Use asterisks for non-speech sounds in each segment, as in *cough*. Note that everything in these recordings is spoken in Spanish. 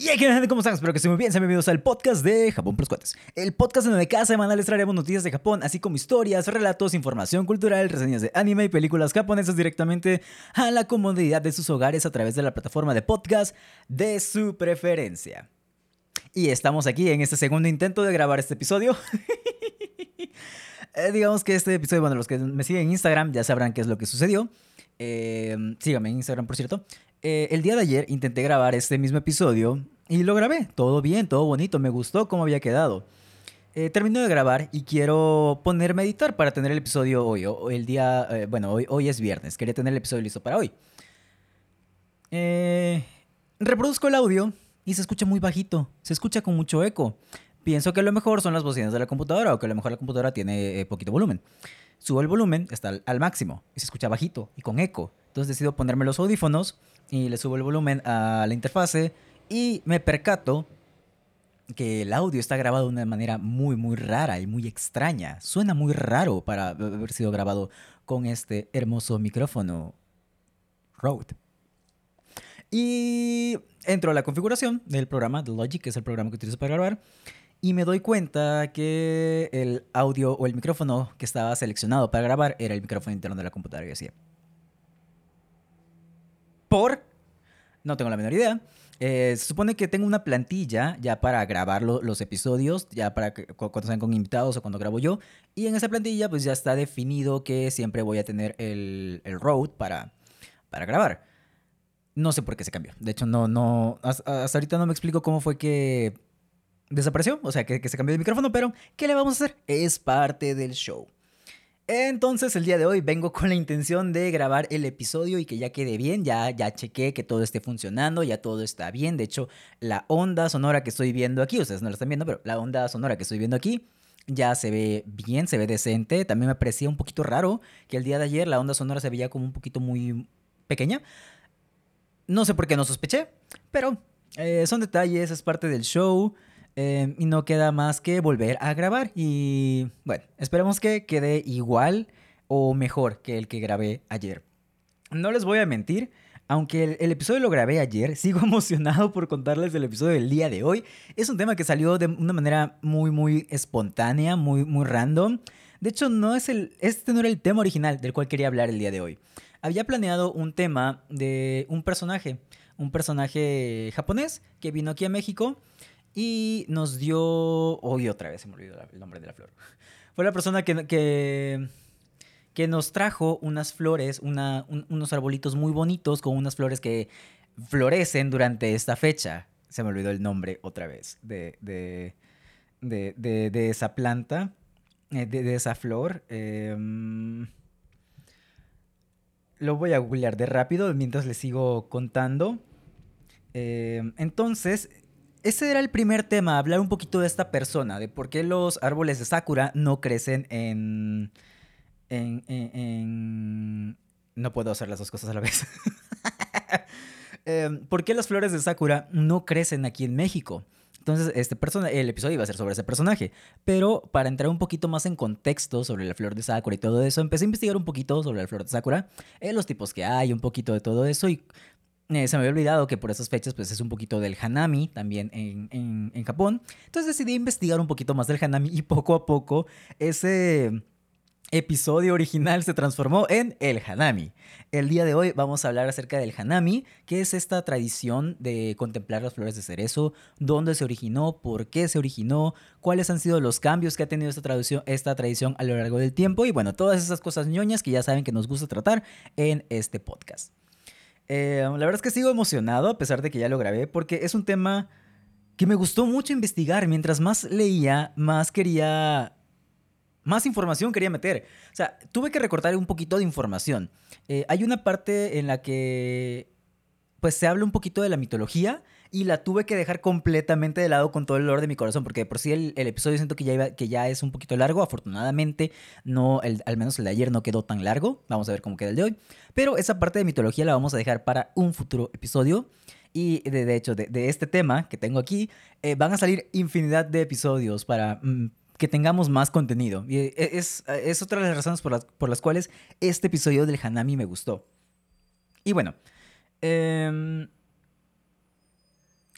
Y aquí gente, ¿cómo están? Espero que estén muy bien. Sean bienvenidos al podcast de Japón por los Cuates. El podcast en donde cada semana les traeremos noticias de Japón, así como historias, relatos, información cultural, reseñas de anime y películas japonesas directamente a la comodidad de sus hogares a través de la plataforma de podcast de su preferencia. Y estamos aquí en este segundo intento de grabar este episodio. *laughs* Eh, digamos que este episodio, bueno, los que me siguen en Instagram ya sabrán qué es lo que sucedió. Eh, síganme en Instagram, por cierto. Eh, el día de ayer intenté grabar este mismo episodio y lo grabé. Todo bien, todo bonito. Me gustó cómo había quedado. Eh, termino de grabar y quiero ponerme a editar para tener el episodio hoy. El día, eh, bueno, hoy, hoy es viernes. Quería tener el episodio listo para hoy. Eh, reproduzco el audio y se escucha muy bajito. Se escucha con mucho eco. Pienso que a lo mejor son las bocinas de la computadora o que a lo mejor la computadora tiene poquito volumen. Subo el volumen, está al, al máximo y se escucha bajito y con eco. Entonces decido ponerme los audífonos y le subo el volumen a la interfase y me percato que el audio está grabado de una manera muy, muy rara y muy extraña. Suena muy raro para haber sido grabado con este hermoso micrófono Rode. Y entro a la configuración del programa, de Logic, que es el programa que utilizo para grabar, y me doy cuenta que el audio o el micrófono que estaba seleccionado para grabar era el micrófono interno de la computadora. Y decía, ¿por? No tengo la menor idea. Eh, se supone que tengo una plantilla ya para grabar lo- los episodios, ya para cuando sean con invitados o cuando grabo yo. Y en esa plantilla pues ya está definido que siempre voy a tener el, Rode para, para grabar. No sé por qué se cambió. De hecho, no, no, hasta, hasta ahorita no me explico cómo fue que desapareció, o sea, que, que se cambió de micrófono, pero ¿qué le vamos a hacer? Es parte del show. Entonces el día de hoy vengo con la intención de grabar el episodio y que ya quede bien, ya, ya chequé que todo esté funcionando, ya todo está bien. De hecho, la onda sonora que estoy viendo aquí, ustedes no la están viendo, pero la onda sonora que estoy viendo aquí ya se ve bien, se ve decente. También me parecía un poquito raro que el día de ayer la onda sonora se veía como un poquito muy pequeña. No sé por qué no sospeché, pero eh, son detalles, es parte del show. Eh, y no queda más que volver a grabar. Y bueno, esperemos que quede igual o mejor que el que grabé ayer. No les voy a mentir, aunque el, el episodio lo grabé ayer, *laughs* sigo emocionado por contarles el episodio del día de hoy. Es un tema que salió de una manera muy, muy espontánea, muy, muy random. De hecho, no es el, este no era el tema original del cual quería hablar el día de hoy. Había planeado un tema de un personaje, un personaje japonés que vino aquí a México y nos dio... Hoy otra vez se me olvidó el nombre de la flor. *laughs* Fue la persona que, que, que nos trajo unas flores, unos arbolitos muy bonitos con unas flores que florecen durante esta fecha. Se me olvidó el nombre otra vez de, de, de, de- de esa planta, eh, de, de esa flor. Em, lo voy a googlear de rápido mientras les sigo contando. Em, entonces, ese era el primer tema, hablar un poquito de esta persona, de por qué los árboles de Sakura no crecen en... en, en- No puedo hacer las dos cosas a la vez. *laughs* Em, ¿Por qué las flores de Sakura no crecen aquí en México? Entonces, este persona, el episodio iba a ser sobre ese personaje. Pero para entrar un poquito más en contexto sobre la flor de Sakura y todo eso, empecé a investigar un poquito sobre la flor de Sakura, eh, los tipos que hay, un poquito de todo eso. Y eh, se me había olvidado que por esas fechas pues es un poquito del Hanami también en, en- en Japón. Entonces decidí investigar un poquito más del Hanami y poco a poco ese episodio original se transformó en el Hanami. El día de hoy vamos a hablar acerca del Hanami, que es esta tradición de contemplar las flores de cerezo, dónde se originó, por qué se originó, cuáles han sido los cambios que ha tenido esta, traducción, esta tradición a lo largo del tiempo y bueno, todas esas cosas ñoñas que ya saben que nos gusta tratar en este podcast. Eh, la verdad es que sigo emocionado a pesar de que ya lo grabé porque es un tema que me gustó mucho investigar. Mientras más leía, más quería... Más información quería meter. O sea, tuve que recortar un poquito de información. Eh, hay una parte en la que pues se habla un poquito de la mitología y la tuve que dejar completamente de lado con todo el dolor de mi corazón, porque por sí el, episodio siento que ya, que ya es un poquito largo, afortunadamente no, el- al menos el de ayer no quedó tan largo, vamos a ver cómo queda el de hoy, pero esa parte de mitología la vamos a dejar para un futuro episodio. Y de, hecho, de, de este tema que tengo aquí, eh, van a salir infinidad de episodios para mm, que tengamos más contenido. Y eh, es, es otra de las razones por las, por las cuales este episodio del Hanami me gustó. Y bueno, em,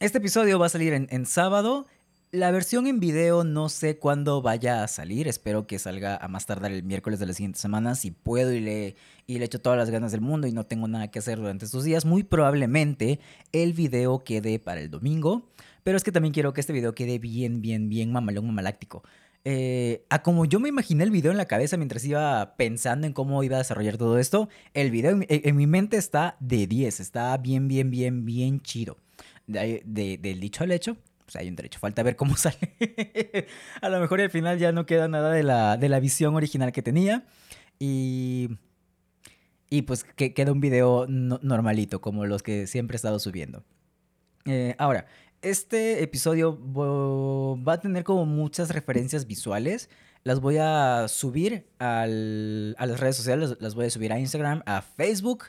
Este episodio va a salir en, sábado. La versión en video no sé cuándo vaya a salir. Espero que salga a más tardar el miércoles de la siguiente semana. Si puedo y le, y le echo todas las ganas del mundo y no tengo nada que hacer durante estos días, muy probablemente el video quede para el domingo. Pero es que también quiero que este video quede bien, bien, bien mamalón, mamaláctico. Eh, a como yo me imaginé el video en la cabeza mientras iba pensando en cómo iba a desarrollar todo esto, el video en, en mi mente está de 10, está bien, bien, bien, bien chido. De, de, del dicho al hecho, pues hay un derecho. Falta ver cómo *laughs* sale. a lo mejor al final ya no queda nada de la, de la visión original que tenía. Y. Y pues que queda un video no, normalito, como los que siempre he estado subiendo. Eh, ahora, este episodio va a tener como muchas referencias visuales. Las voy a subir al, a las redes sociales, las voy a subir a Instagram, a Facebook.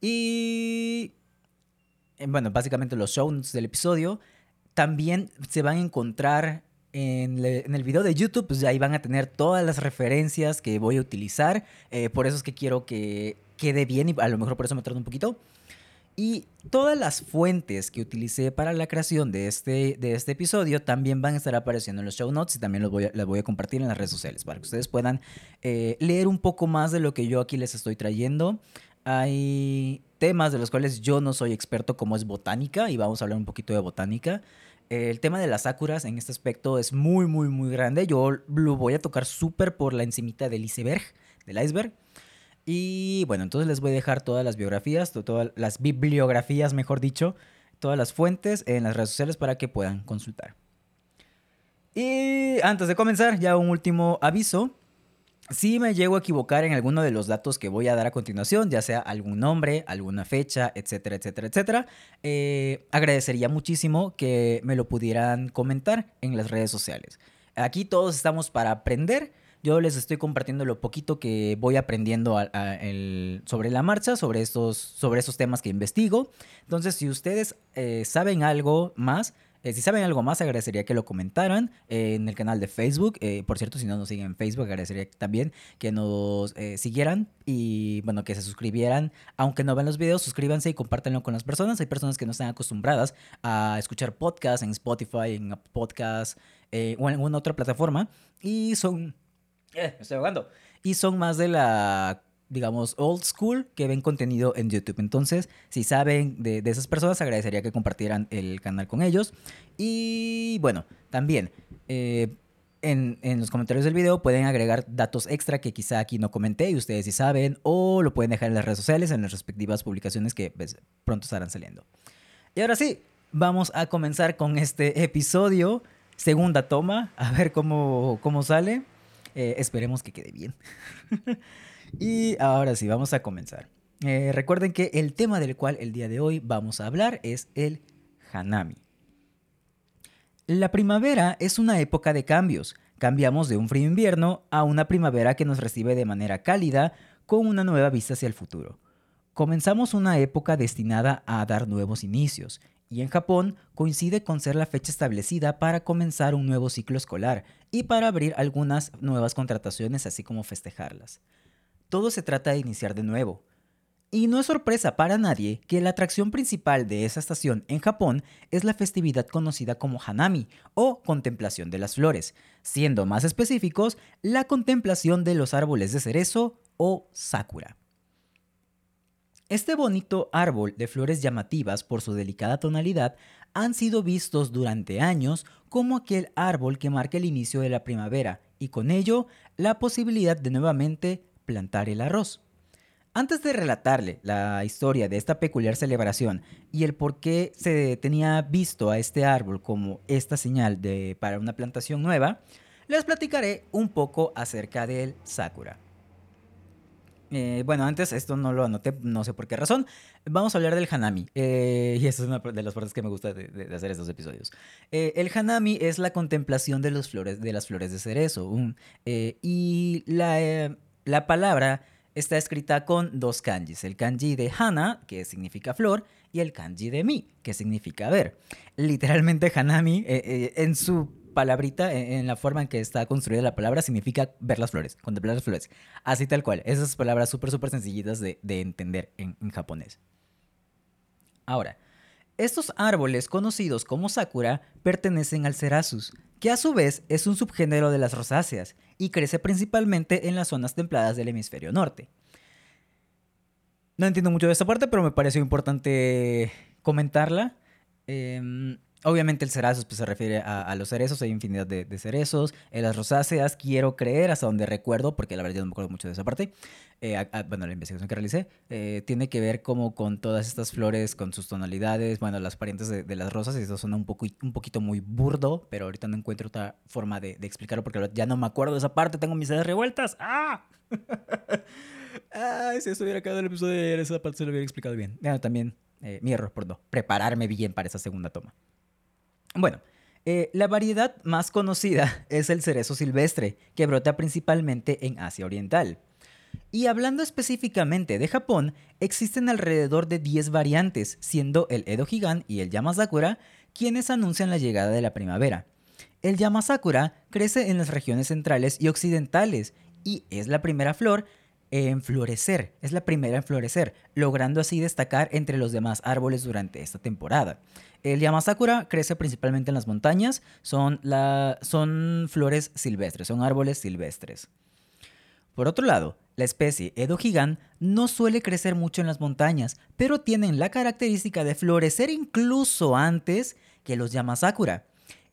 Y. eh, Bueno, básicamente los show notes del episodio también se van a encontrar en, el video de YouTube, pues ahí van a tener todas las referencias que voy a utilizar. Eh, por eso es que quiero que quede bien y a lo mejor por eso me tardo un poquito. Y todas las fuentes que utilicé para la creación de este, de este episodio también van a estar apareciendo en los show notes y también voy a, las voy a compartir en las redes sociales para que ustedes puedan eh, leer un poco más de lo que yo aquí les estoy trayendo. Hay temas de los cuales yo no soy experto como es botánica y vamos a hablar un poquito de botánica. El tema de las sakuras en este aspecto es muy, muy, muy grande. Yo lo voy a tocar súper por la encimita del iceberg, del iceberg. Y bueno, entonces les voy a dejar todas las biografías, to- todas las bibliografías, mejor dicho, todas las fuentes en las redes sociales para que puedan consultar. Y antes de comenzar, ya un último aviso. Si me llego a equivocar en alguno de los datos que voy a dar a continuación, ya sea algún nombre, alguna fecha, etcétera, etcétera, etcétera, eh, agradecería muchísimo que me lo pudieran comentar en las redes sociales. Aquí todos estamos para aprender. Yo les estoy compartiendo lo poquito que voy aprendiendo a- sobre la marcha, sobre estos, sobre estos temas que investigo. Entonces, si ustedes eh, saben algo más, eh, si saben algo más, agradecería que lo comentaran en el canal de Facebook. Eh, por cierto, si no nos siguen en Facebook, agradecería también que nos eh, siguieran y, bueno, que se suscribieran. Aunque no vean los videos, suscríbanse y compártanlo con las personas. Hay personas que no están acostumbradas a escuchar podcasts en Spotify, en eh, o en alguna otra plataforma y son... Eh, me estoy ahogando. Y son más de la digamos, old school que ven contenido en YouTube. Entonces, si saben de, esas personas, agradecería que compartieran el canal con ellos. Y bueno, también eh, en, en los comentarios del video pueden agregar datos extra que quizá aquí no comenté y ustedes sí saben, o lo pueden dejar en las redes sociales, en las respectivas publicaciones que pues, pronto estarán saliendo. Y ahora sí, vamos a comenzar con este episodio. Segunda toma, a ver cómo, cómo sale. Eh, esperemos que quede bien. *laughs* y ahora sí, vamos a comenzar. Eh, recuerden que el tema del cual el día de hoy vamos a hablar es el Hanami. La primavera es una época de cambios. Cambiamos de un frío invierno a una primavera que nos recibe de manera cálida con una nueva vista hacia el futuro. Comenzamos una época destinada a dar nuevos inicios, y en Japón coincide con ser la fecha establecida para comenzar un nuevo ciclo escolar y para abrir algunas nuevas contrataciones así como festejarlas. Todo se trata de iniciar de nuevo. Y no es sorpresa para nadie que la atracción principal de esa estación en Japón es la festividad conocida como Hanami o contemplación de las flores, siendo más específicos la contemplación de los árboles de cerezo o sakura. Este bonito árbol de flores llamativas por su delicada tonalidad han sido vistos durante años como aquel árbol que marca el inicio de la primavera y con ello la posibilidad de nuevamente plantar el arroz. Antes de relatarle la historia de esta peculiar celebración y el por qué se tenía visto a este árbol como esta señal de, para una plantación nueva, les platicaré un poco acerca del sakura. Eh, bueno, antes esto no lo anoté, no sé por qué razón. Vamos a hablar del Hanami. eh, *laughs* y esa es una de las partes que me gusta de, hacer estos episodios. Eh, el Hanami es la contemplación de, los flores, de las flores de cerezo. y la, la palabra está escrita con dos kanjis. El kanji de Hana, que significa flor, y el kanji de Mi, que significa ver. Literalmente Hanami, eh, eh, en su palabrita, en, la forma en que está construida la palabra, significa ver las flores, contemplar las flores. Así tal cual. Esas palabras súper, súper sencillitas de, de entender en, en japonés. Ahora, Estos árboles conocidos como sakura pertenecen al cerasus, que a su vez es un subgénero de las rosáceas y crece principalmente en las zonas templadas del hemisferio norte. No entiendo mucho de esta parte, pero me pareció importante comentarla. Em, Obviamente el cerazos pues, se refiere a, los cerezos, hay infinidad de, cerezos. En las rosáceas quiero creer, hasta donde recuerdo, porque la verdad yo no me acuerdo mucho de esa parte, eh, bueno, la investigación que realicé, eh, tiene que ver como con todas estas flores, con sus tonalidades, bueno, las parientes de, las rosas, y eso suena un, poco, un poquito muy burdo, pero ahorita no encuentro otra forma de, explicarlo porque ya no me acuerdo de esa parte, tengo mis ideas revueltas. ¡Ah! *laughs* Ay, si estuviera acá en el episodio de esa parte se lo hubiera explicado bien. Ya, también eh, mi error por no prepararme bien para esa segunda toma. Bueno, eh, la variedad más conocida *laughs* es el cerezo silvestre, que brota principalmente en Asia Oriental. Y hablando específicamente de Japón, existen alrededor de 10 variantes, siendo el Edo Gigan y el Yamasakura quienes anuncian la llegada de la primavera. El Yamasakura crece en las regiones centrales y occidentales y es la primera flor en florecer, es la primera en florecer, logrando así destacar entre los demás árboles durante esta temporada. El Yamasakura crece principalmente en las montañas, son, son flores silvestres, son árboles silvestres. Por otro lado, la especie Edo Gigan no suele crecer mucho en las montañas, pero tienen la característica de florecer incluso antes que los Yamasakura.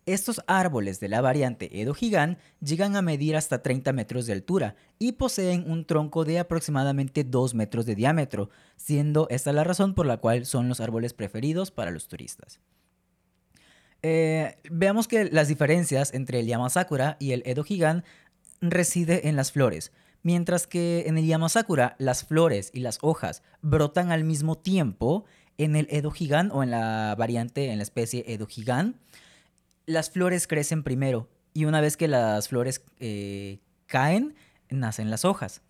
Estos árboles de la variante Edo Gigan llegan a medir hasta 30 metros de altura y poseen un tronco de aproximadamente 2 metros de diámetro, siendo esta la razón por la cual son los árboles preferidos para los turistas. Eh, veamos que las diferencias entre el Yamasakura y el Edo Gigan reside en las flores. Mientras que en el Yamasakura las flores y las hojas brotan al mismo tiempo, en el Edo Gigan o en la variante, en la especie Edo Gigan, las flores crecen primero y una vez que las flores eh, caen, nacen las hojas.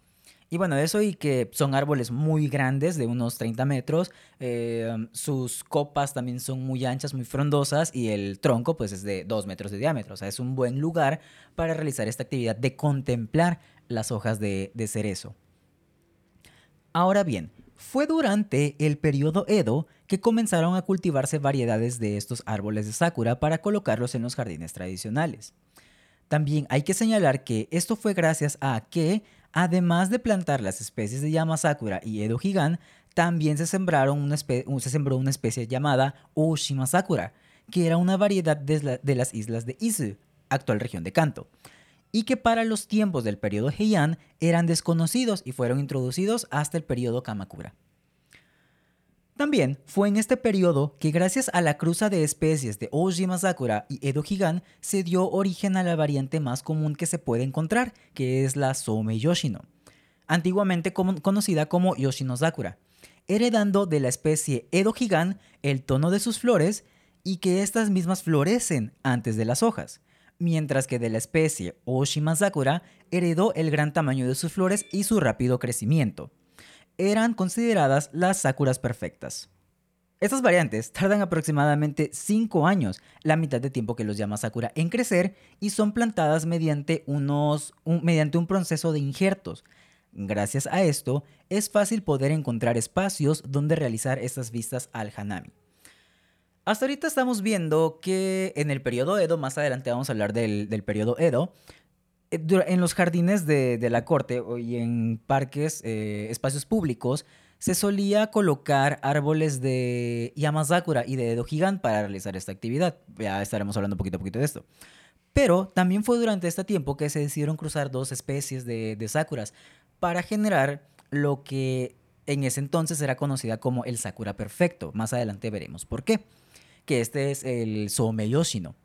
Y bueno, eso y que son árboles muy grandes, de unos 30 metros, eh, sus copas también son muy anchas, muy frondosas y el tronco pues es de 2 metros de diámetro. O sea, es un buen lugar para realizar esta actividad de contemplar las hojas de cerezo. Ahora bien, fue durante el periodo Edo que comenzaron a cultivarse variedades de estos árboles de sakura para colocarlos en los jardines tradicionales. También hay que señalar que esto fue gracias a que, además de plantar las especies de Yamasakura y Edo Gigan, también se, sembraron una se sembró una especie llamada Oshima Sakura, que era una variedad de, de las islas de Izu, actual región de Kanto y que para los tiempos del periodo Heian eran desconocidos y fueron introducidos hasta el periodo Kamakura. También fue en este periodo que gracias a la cruza de especies de Ojima Sakura y Edo Higan se dio origen a la variante más común que se puede encontrar, que es la Some Yoshino, antiguamente conocida como Yoshino Sakura, heredando de la especie Edo Higan el tono de sus flores y que estas mismas florecen antes de las hojas mientras que de la especie Oshima Sakura heredó el gran tamaño de sus flores y su rápido crecimiento. Eran consideradas las sakuras perfectas. Estas variantes tardan aproximadamente 5 años, la mitad de tiempo que los llama sakura, en crecer y son plantadas mediante, unos, mediante un proceso de injertos. Gracias a esto, es fácil poder encontrar espacios donde realizar estas vistas al hanami. Hasta ahorita estamos viendo que en el periodo Edo, más adelante vamos a hablar del, periodo Edo, eh, en los jardines de, la corte y en parques, eh, espacios públicos, se solía colocar árboles de Yamasakura y de Edo Gigan para realizar esta actividad. Ya estaremos hablando poquito a poquito de esto. Pero también fue durante este tiempo que se decidieron cruzar dos especies de, de sakuras para generar lo que en ese entonces era conocida como el sakura perfecto. Más adelante veremos por qué que este es el Some Yoshino.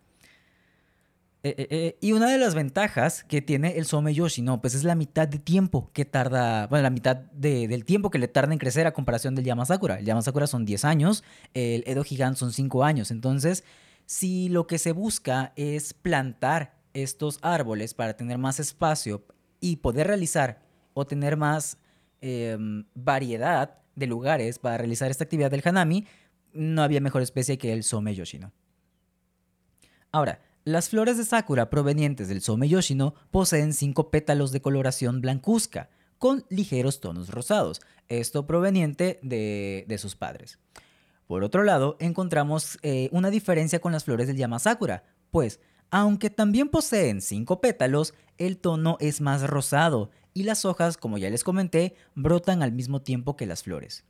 Eh, eh, eh, y una de las ventajas que tiene el Some Yoshino, pues es la mitad de tiempo que tarda, bueno, la mitad del tiempo que le tarda en crecer a comparación del Yamasakura. El Yamasakura son 10 años, el Edo Gigan son 5 años. Entonces, si lo que se busca es plantar estos árboles para tener más espacio y poder realizar o tener más em, variedad de lugares para realizar esta actividad del Hanami, no había mejor especie que el Some Yoshino. Ahora, las flores de Sakura provenientes del Some Yoshino poseen cinco pétalos de coloración blancuzca, con ligeros tonos rosados, esto proveniente de, sus padres. Por otro lado, encontramos eh, una diferencia con las flores del Yamasakura, pues, aunque también poseen cinco pétalos, el tono es más rosado y las hojas, como ya les comenté, brotan al mismo tiempo que las flores.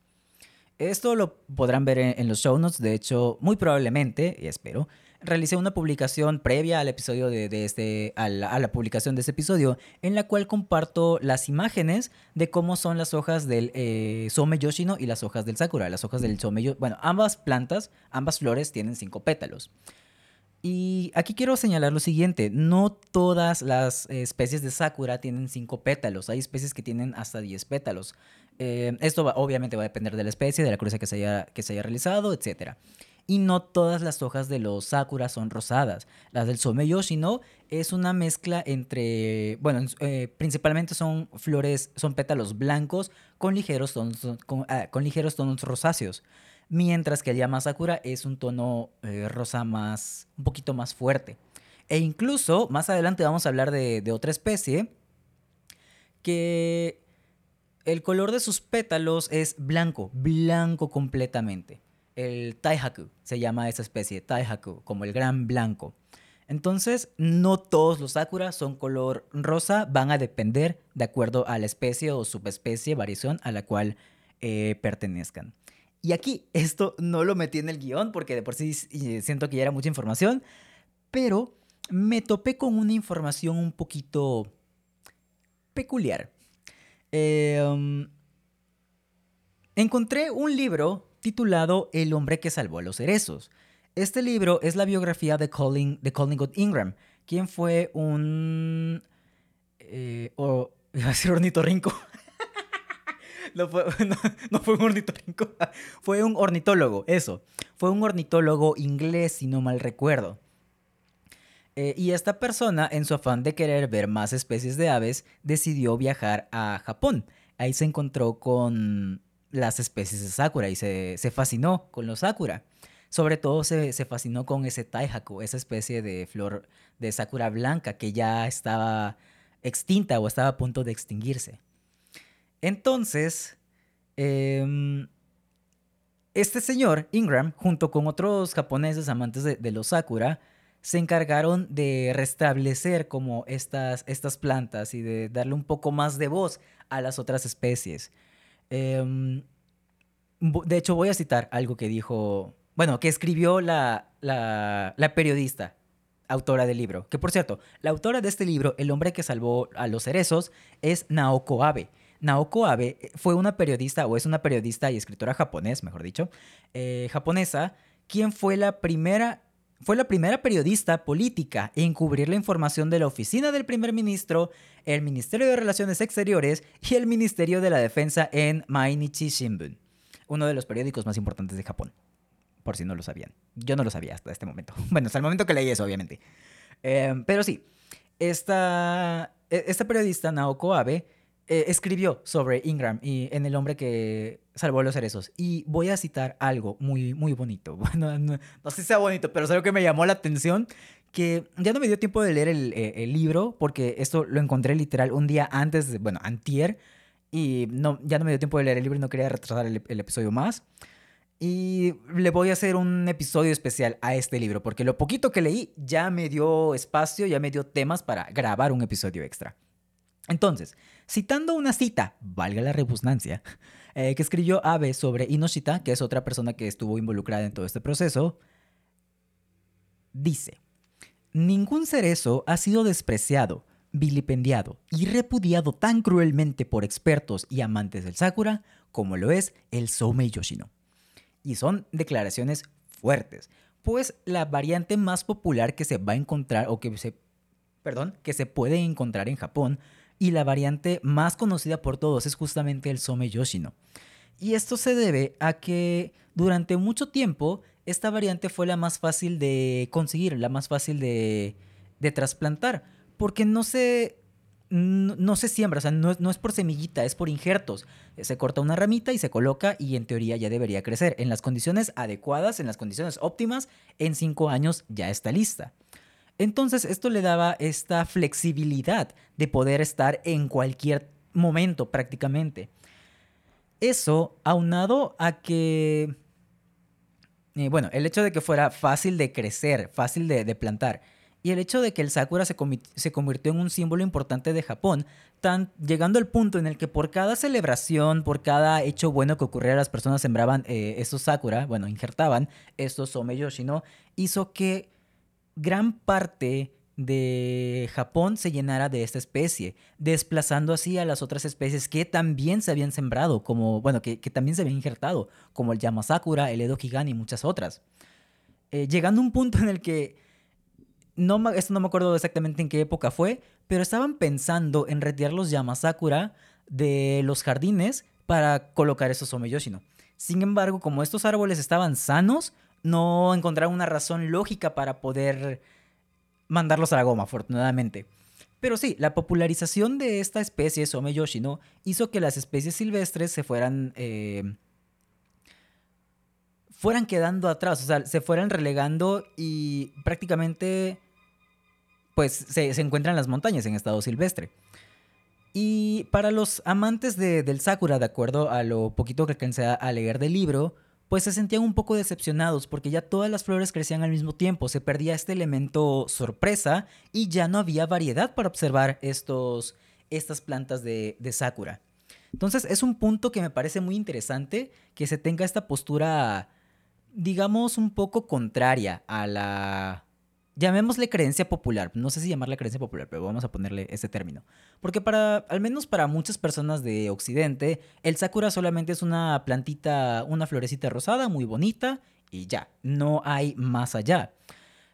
Esto lo podrán ver en, los show notes, de hecho, muy probablemente, y espero, realicé una publicación previa al episodio de, este, a la, publicación de este episodio, en la cual comparto las imágenes de cómo son las hojas del eh, Yoshino y las hojas del Sakura. Las hojas del Some Bueno, ambas plantas, ambas flores tienen cinco pétalos. Y aquí quiero señalar lo siguiente, no todas las especies de Sakura tienen cinco pétalos, hay especies que tienen hasta 10 pétalos. Eh, esto obviamente va a depender de la especie, de la cruza que se haya, que se haya realizado, etc. Y no todas las hojas de los sakura son rosadas. Las del someyoshi no es una mezcla entre, bueno, eh, principalmente son flores, son pétalos blancos con ligeros tonos, con, ah, ligeros tonos rosáceos. Mientras que el Yamasakura es un tono eh, rosa más, un poquito más fuerte. E incluso más adelante vamos a hablar de otra especie que el color de sus pétalos es blanco, blanco completamente. El Taihaku se llama esa especie, Taihaku, como el gran blanco. Entonces, no todos los sakura son color rosa, van a depender de acuerdo a la especie o subespecie, variación a la cual eh, pertenezcan. Y aquí, *laughs* esto no lo metí en el guion porque de por sí siento que ya era mucha información, pero me topé con una información un poquito peculiar. Em, encontré un libro titulado El hombre que salvó a los cerezos. Este libro es la biografía de, Colin, de Collingwood Ingram, quien fue un... Eh, *laughs* iba a decir ornitorrinco. *laughs* no, fue, *laughs* no, fue un ornitorrinco. fue un ornitólogo, eso. Fue un ornitólogo inglés, si no mal recuerdo. Eh, y esta persona, en su afán de querer ver más especies de aves, decidió viajar a Japón. Ahí se encontró con las especies de sakura y se, fascinó con los sakura. Sobre todo se, fascinó con ese taihaku, esa especie de flor de sakura blanca que ya estaba extinta o estaba a punto de extinguirse. Entonces, em, este señor, Ingram, junto con otros japoneses amantes de los sakura, se encargaron de restablecer como estas, estas plantas y de darle un poco más de voz a las otras especies. Em, de hecho, voy a citar algo que dijo, bueno, que escribió la, la, la periodista, autora del libro. Que por cierto, la autora de este libro, El hombre que salvó a los cerezos, es Naoko Abe. Naoko Abe fue una periodista, o es una periodista y escritora japonés, mejor dicho, eh, japonesa, quien fue la primera fue la primera periodista política en cubrir la información de la oficina del primer ministro, el Ministerio de Relaciones Exteriores y el Ministerio de la Defensa en Mainichi Shimbun, uno de los periódicos más importantes de Japón, por si no lo sabían. Yo no lo sabía hasta este momento. *laughs* Bueno, hasta el momento que leí eso, obviamente. Em, pero sí, esta, e, esta periodista, Naoko Abe, eh, escribió sobre Ingram y en El hombre que salvó a los cerezos. Y voy a citar algo muy, muy bonito. *laughs* Bueno, no, sé si sea bonito, pero es algo que me llamó la atención. Que ya no me dio tiempo de leer el, eh, libro, porque esto lo encontré literal un día antes, de, bueno, antier. Y no, ya no me dio tiempo de leer el libro y no quería retrasar el, el episodio más. Y le voy a hacer un episodio especial a este libro, porque lo poquito que leí ya me dio espacio, ya me dio temas para grabar un episodio extra. Entonces, citando una cita, valga la repugnancia, eh, que escribió Abe sobre Inoshita, que es otra persona que estuvo involucrada en todo este proceso, dice, ningún cerezo ha sido despreciado, vilipendiado y repudiado tan cruelmente por expertos y amantes del Sakura como lo es el Soumei Yoshino. Y son declaraciones fuertes, pues la variante más popular que se va a encontrar o que se, perdón, que se puede encontrar en Japón y la variante más conocida por todos es justamente el Some Yoshino. Y esto se debe a que durante mucho tiempo esta variante fue la más fácil de conseguir, la más fácil de, trasplantar, porque no se, no, se siembra, o sea, no, no, es por semillita, es por injertos. Se corta una ramita y se coloca y en teoría ya debería crecer. En las condiciones adecuadas, en las condiciones óptimas, en cinco años ya está lista. Entonces esto le daba esta flexibilidad de poder estar en cualquier momento prácticamente. Eso aunado a que eh, bueno, el hecho de que fuera fácil de crecer, fácil de, plantar, y el hecho de que el sakura se, convirtió en un símbolo importante de Japón, llegando al punto en el que por cada celebración, por cada hecho bueno que ocurriera, las personas sembraban eh, esos sakura, bueno, injertaban estos someyoshi, ¿no? Hizo que gran parte de Japón se llenara de esta especie, desplazando así a las otras especies que también se habían sembrado, como, bueno, que, también se habían injertado, como el Yamasakura, el Edo Kigan y muchas otras. Eh, llegando a un punto en el que no, esto no me acuerdo exactamente en qué época fue, pero estaban pensando en retirar los Yamasakura de los jardines para colocar esos Omeyoshino. Sin embargo, como estos árboles estaban sanos, no encontraron una razón lógica para poder mandarlos a la goma, afortunadamente. Pero sí, la popularización de esta especie, Someyoshino, hizo que las especies silvestres se fueran... Eh, fueran quedando atrás, o sea, se fueran relegando y prácticamente pues se, se encuentra en las montañas en estado silvestre. Y para los amantes de, del Sakura, de acuerdo a lo poquito que alcancé a leer del libro, pues se sentían un poco decepcionados porque ya todas las flores crecían al mismo tiempo, se perdía este elemento sorpresa y ya no había variedad para observar estos, estas plantas de, de Sakura. Entonces es un punto que me parece muy interesante que se tenga esta postura, digamos, un poco contraria a la llamémosle creencia popular. No sé si llamarle creencia popular, pero vamos a ponerle ese término. Porque para, al menos para muchas personas de Occidente, el sakura solamente es una plantita, una florecita rosada muy bonita y ya, no hay más allá.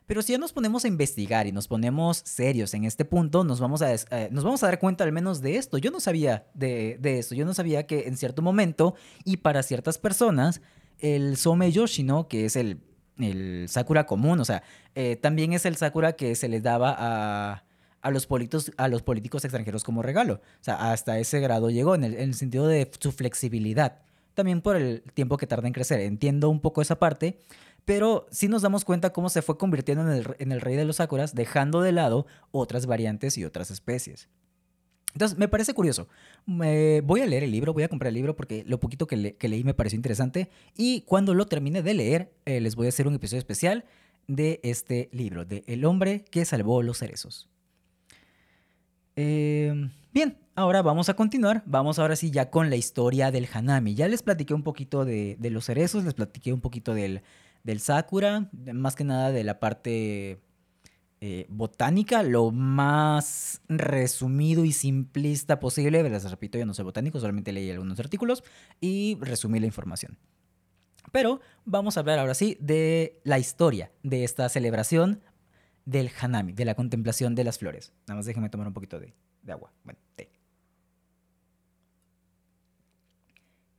Pero si ya nos ponemos a investigar y nos ponemos serios en este punto, nos vamos a, eh, nos vamos a dar cuenta al menos de esto. Yo no sabía de, de esto. Yo no sabía que en cierto momento y para ciertas personas, el Some Yoshino, que es el el sakura común, o sea, eh, también es el sakura que se les daba a, a, los a los políticos extranjeros como regalo. O sea, hasta ese grado llegó en el, sentido de su flexibilidad. También por el tiempo que tarda en crecer. Entiendo un poco esa parte, pero sí nos damos cuenta cómo se fue convirtiendo en el, en el rey de los sakuras, dejando de lado otras variantes y otras especies. Entonces, me parece curioso. voy a leer el libro, voy a comprar el libro porque lo poquito que, leí me pareció interesante. Y cuando lo termine de leer, eh, les voy a hacer un episodio especial de este libro, de El hombre que salvó los cerezos. Em, bien, ahora vamos a continuar. Vamos ahora sí ya con la historia del Hanami. Ya les platiqué un poquito de, los cerezos, les platiqué un poquito del, del Sakura, más que nada de la parte eh, botánica lo más resumido y simplista posible. Les repito, yo no soy botánico, solamente leí algunos artículos y resumí la información. Pero vamos a hablar ahora sí de la historia de esta celebración del Hanami, de la contemplación de las flores. Nada más déjenme tomar un poquito de, agua. Bueno.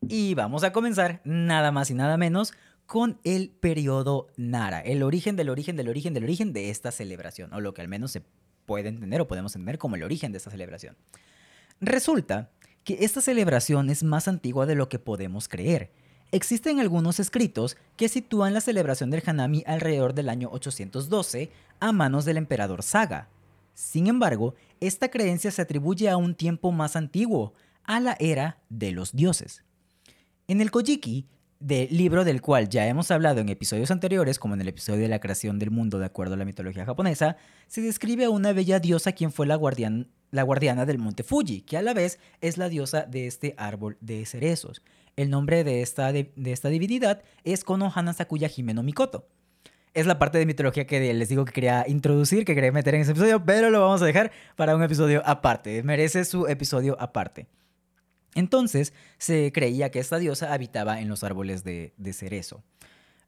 Y vamos a comenzar nada más y nada menos con el periodo Nara, el origen del origen del origen del origen de esta celebración, o lo que al menos se puede entender o podemos entender como el origen de esta celebración. Resulta que esta celebración es más antigua de lo que podemos creer. Existen algunos escritos que sitúan la celebración del Hanami alrededor del año 812 a manos del emperador Saga. Sin embargo, esta creencia se atribuye a un tiempo más antiguo, a la era de los dioses. En el Kojiki del libro del cual ya hemos hablado en episodios anteriores, como en el episodio de la creación del mundo de acuerdo a la mitología japonesa, se describe a una bella diosa quien fue la, la guardiana del monte Fuji, que a la vez es la diosa de este árbol de cerezos. El nombre de esta, de, esta divinidad es Konohana Sakuya Hime Mikoto. Es la parte de mitología que les digo que quería introducir, que quería meter en ese episodio, pero lo vamos a dejar para un episodio aparte. Merece su episodio aparte. Entonces se creía que esta diosa habitaba en los árboles de, cerezo.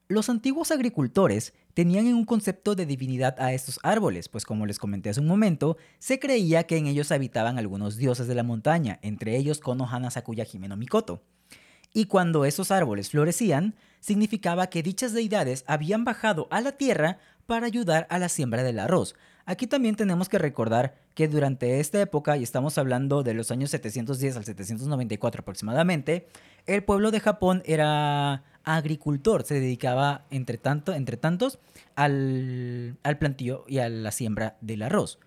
Los antiguos agricultores tenían un concepto de divinidad a estos árboles, pues como les comenté hace un momento, se creía que en ellos habitaban algunos dioses de la montaña, entre ellos Konohana Sakuya Himeno Mikoto. Y cuando esos árboles florecían, significaba que dichas deidades habían bajado a la tierra para ayudar a la siembra del arroz, Aquí también tenemos que recordar que durante esta época, y estamos hablando de los años 710 al 794 aproximadamente, el pueblo de Japón era agricultor, se dedicaba entre, tanto, entre tantos al, al plantío y a la siembra del arroz.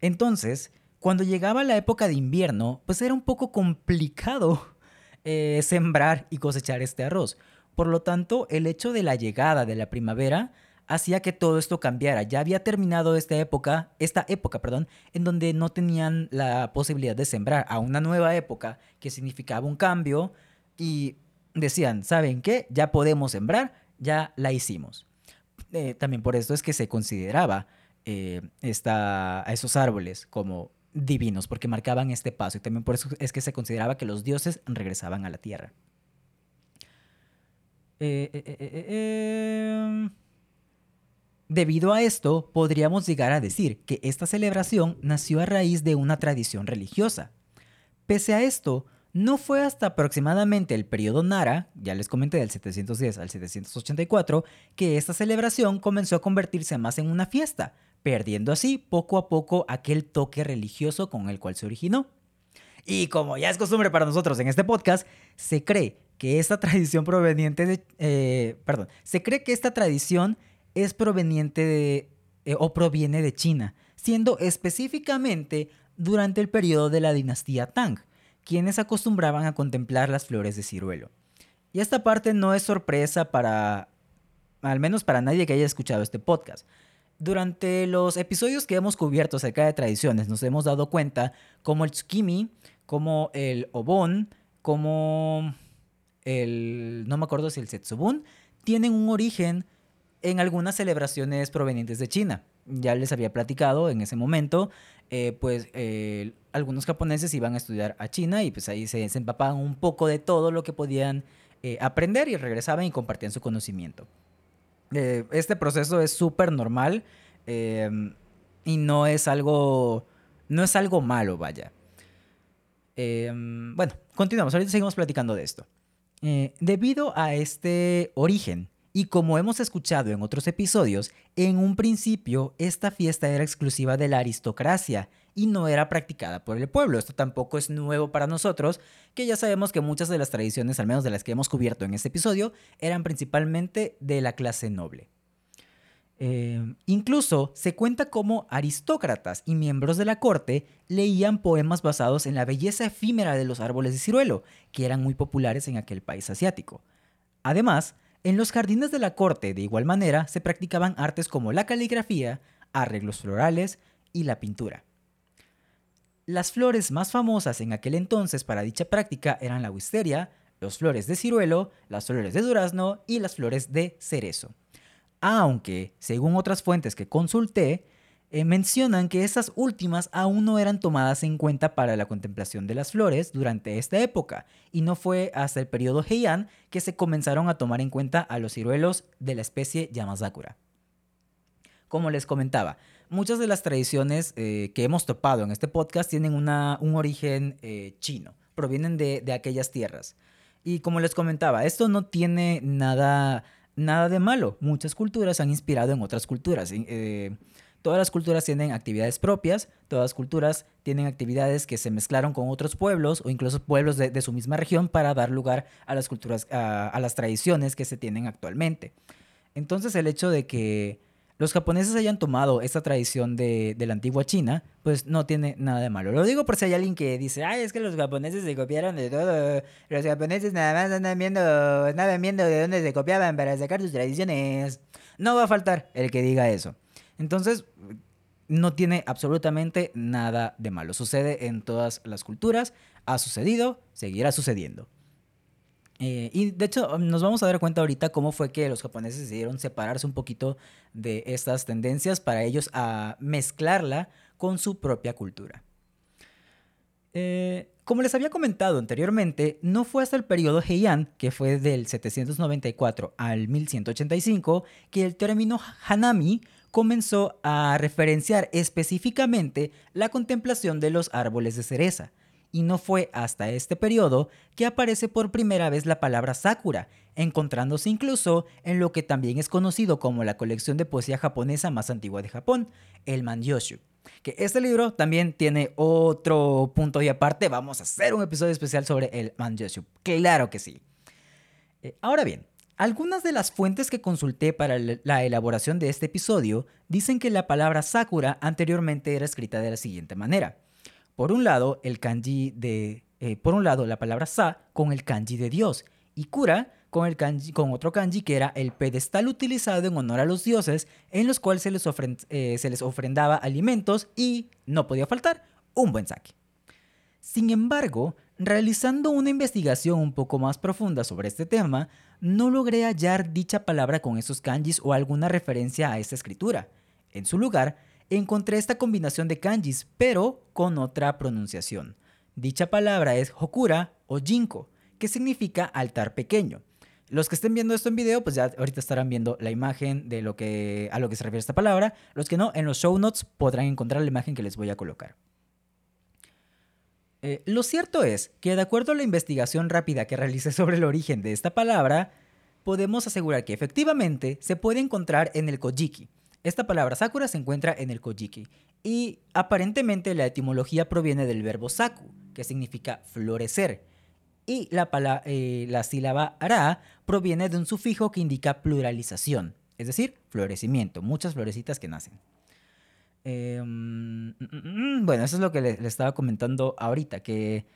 Entonces, cuando llegaba la época de invierno, pues era un poco complicado *laughs* eh, sembrar y cosechar este arroz. Por lo tanto, el hecho de la llegada de la primavera hacía que todo esto cambiara. Ya había terminado esta época, esta época, perdón, en donde no tenían la posibilidad de sembrar a una nueva época que significaba un cambio y decían, ¿saben qué? Ya podemos sembrar, ya la hicimos. Eh, también por esto es que se consideraba eh, a esos árboles como divinos, porque marcaban este paso y también por eso es que se consideraba que los dioses regresaban a la tierra. Eh, em, Debido a esto, podríamos llegar a decir que esta celebración nació a raíz de una tradición religiosa. Pese a esto, no fue hasta aproximadamente el periodo Nara, ya les comenté del 710 al 784, que esta celebración comenzó a convertirse más en una fiesta, perdiendo así poco a poco aquel toque religioso con el cual se originó. Y como ya es costumbre para nosotros en este podcast, se cree que esta tradición proveniente de... Eh, perdón, se cree que esta tradición es proveniente de, eh, o proviene de China, siendo específicamente durante el periodo de la dinastía Tang, quienes acostumbraban a contemplar las flores de ciruelo. Y esta parte no es sorpresa para, al menos para nadie que haya escuchado este podcast. Durante los episodios que hemos cubierto acerca de tradiciones, nos hemos dado cuenta como el tsukimi, como el obon, como el, no me acuerdo si el setsubun, tienen un origen en algunas celebraciones provenientes de China. Ya les había platicado en ese momento, eh, pues eh, algunos japoneses iban a estudiar a China y pues ahí se, empapaban un poco de todo lo que podían eh, aprender y regresaban y compartían su conocimiento. este proceso es súper normal em, y no es algo, no es algo malo, vaya. Em, bueno, continuamos, ahorita seguimos platicando de esto. debido a este origen y como hemos escuchado en otros episodios, en un principio esta fiesta era exclusiva de la aristocracia y no era practicada por el pueblo. Esto tampoco es nuevo para nosotros, que ya sabemos que muchas de las tradiciones, al menos de las que hemos cubierto en este episodio, eran principalmente de la clase noble. Eh, incluso se cuenta cómo aristócratas y miembros de la corte leían poemas basados en la belleza efímera de los árboles de ciruelo, que eran muy populares en aquel país asiático. Además, en los jardines de la corte, de igual manera, se practicaban artes como la caligrafía, arreglos florales y la pintura. Las flores más famosas en aquel entonces para dicha práctica eran la wisteria, las flores de ciruelo, las flores de durazno y las flores de cerezo. Aunque, según otras fuentes que consulté, eh, mencionan que estas últimas aún no eran tomadas en cuenta para la contemplación de las flores durante esta época, y no fue hasta el periodo Heian que se comenzaron a tomar en cuenta a los ciruelos de la especie Yamazakura. Como les comentaba, muchas de las tradiciones eh, que hemos topado en este podcast tienen un origen eh, chino, provienen de, aquellas tierras. Y como les comentaba, esto no tiene nada, nada de malo. Muchas culturas han inspirado en otras culturas. Todas las culturas tienen actividades propias, todas las culturas tienen actividades que se mezclaron con otros pueblos o incluso pueblos de, su misma región para dar lugar a las culturas, a, las tradiciones que se tienen actualmente. Entonces el hecho de que los japoneses hayan tomado esta tradición de, la antigua China, pues no tiene nada de malo. Lo digo por si hay alguien que dice, ay, es que los japoneses se copiaron de todo. Los japoneses nada más andan viendo, andaban viendo de dónde se copiaban para sacar sus tradiciones. No va a faltar el que diga eso. Entonces, no tiene absolutamente nada de malo. Sucede en todas las culturas, ha sucedido, seguirá sucediendo. Eh, y de hecho, nos vamos a dar cuenta ahorita cómo fue que los japoneses decidieron separarse un poquito de estas tendencias para ellos a mezclarla con su propia cultura. Eh, como les había comentado anteriormente, no fue hasta el periodo Heian, que fue del 794 al 1185, que el término Hanami comenzó a referenciar específicamente la contemplación de los árboles de cereza. Y no fue hasta este periodo que aparece por primera vez la palabra Sakura, encontrándose incluso en lo que también es conocido como la colección de poesía japonesa más antigua de Japón, el Manyoshu. Que este libro también tiene otro punto y aparte, vamos a hacer un episodio especial sobre el Manyoshu. Claro que sí. Eh, ahora bien, algunas de las fuentes que consulté para la elaboración de este episodio dicen que la palabra Sakura anteriormente era escrita de la siguiente manera. Por un lado, el kanji de, eh, por un lado la palabra Sa con el kanji de Dios y Kura con, el kanji, con otro kanji que era el pedestal utilizado en honor a los dioses, en los cuales se les, eh, se les ofrendaba alimentos y, no podía faltar, un buen saque. Sin embargo, realizando una investigación un poco más profunda sobre este tema, no logré hallar dicha palabra con esos kanjis o alguna referencia a esta escritura. En su lugar, encontré esta combinación de kanjis, pero con otra pronunciación. Dicha palabra es Hokura o Jinko, que significa altar pequeño. Los que estén viendo esto en video, pues ya ahorita estarán viendo la imagen de lo que, a lo que se refiere esta palabra. Los que no, en los show notes podrán encontrar la imagen que les voy a colocar. Eh, lo cierto es que de acuerdo a la investigación rápida que realicé sobre el origen de esta palabra, podemos asegurar que efectivamente se puede encontrar en el Kojiki, esta palabra sakura se encuentra en el kojiki y aparentemente la etimología proviene del verbo saku, que significa florecer. Y la, eh, la sílaba ara proviene de un sufijo que indica pluralización, es decir, florecimiento, muchas florecitas que nacen. Em, mm, mm, mm, bueno, eso es lo que le, estaba comentando ahorita, que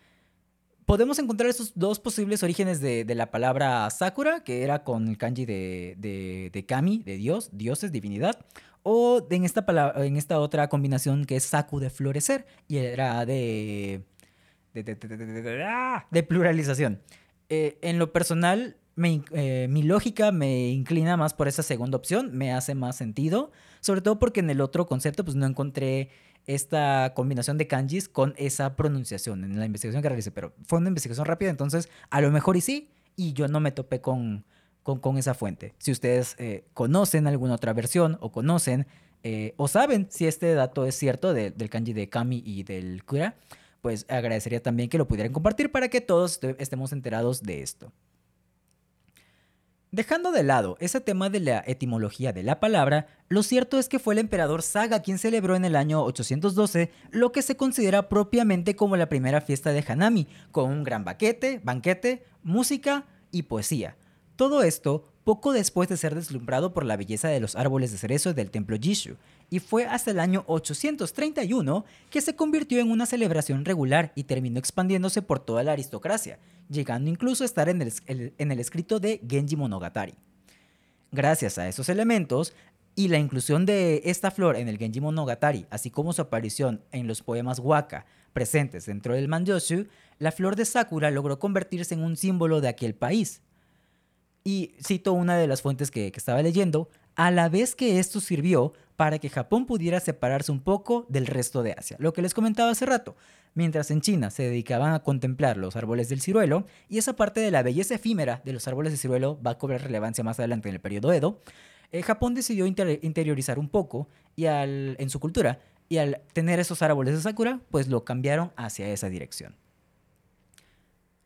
podemos encontrar esos dos posibles orígenes de, la palabra Sakura, que era con el kanji de, Kami, de Dios, dioses, divinidad, o en esta, palabra, en esta otra combinación que es Saku de florecer, y era de. de, pluralización. Eh, en lo personal, eh, mi lógica me inclina más por esa segunda opción, me hace más sentido, sobre todo porque en el otro concepto pues no encontré esta combinación de kanjis con esa pronunciación en la investigación que realicé, pero fue una investigación rápida, entonces a lo mejor y sí, y yo no me topé con, con, esa fuente. Si ustedes eh, conocen alguna otra versión o conocen eh, o saben si este dato es cierto del kanji de Kami y del Kura, pues agradecería también que lo pudieran compartir para que todos estemos enterados de esto. Dejando de lado ese tema de la etimología de la palabra, lo cierto es que fue el emperador Saga quien celebró en el año 812 lo que se considera propiamente como la primera fiesta de Hanami, con un gran banquete, banquete, música y poesía. Todo esto poco después de ser deslumbrado por la belleza de los árboles de cerezo del templo Jishu, y fue hasta el año 831 que se convirtió en una celebración regular y terminó expandiéndose por toda la aristocracia, llegando incluso a estar en el, escrito de Genji Monogatari. Gracias a esos elementos, y la inclusión de esta flor en el Genji Monogatari, así como su aparición en los poemas waka presentes dentro del Manjoshu, la flor de Sakura logró convertirse en un símbolo de aquel país. Y cito una de las fuentes que, estaba leyendo, a la vez que esto sirvió para que Japón pudiera separarse un poco del resto de Asia. Lo que les comentaba hace rato, mientras en China se dedicaban a contemplar los árboles del ciruelo, y esa parte de la belleza efímera de los árboles de ciruelo va a cobrar relevancia más adelante en el periodo Edo, eh, Japón decidió interiorizar un poco y en su cultura, y al tener esos árboles de Sakura, pues lo cambiaron hacia esa dirección.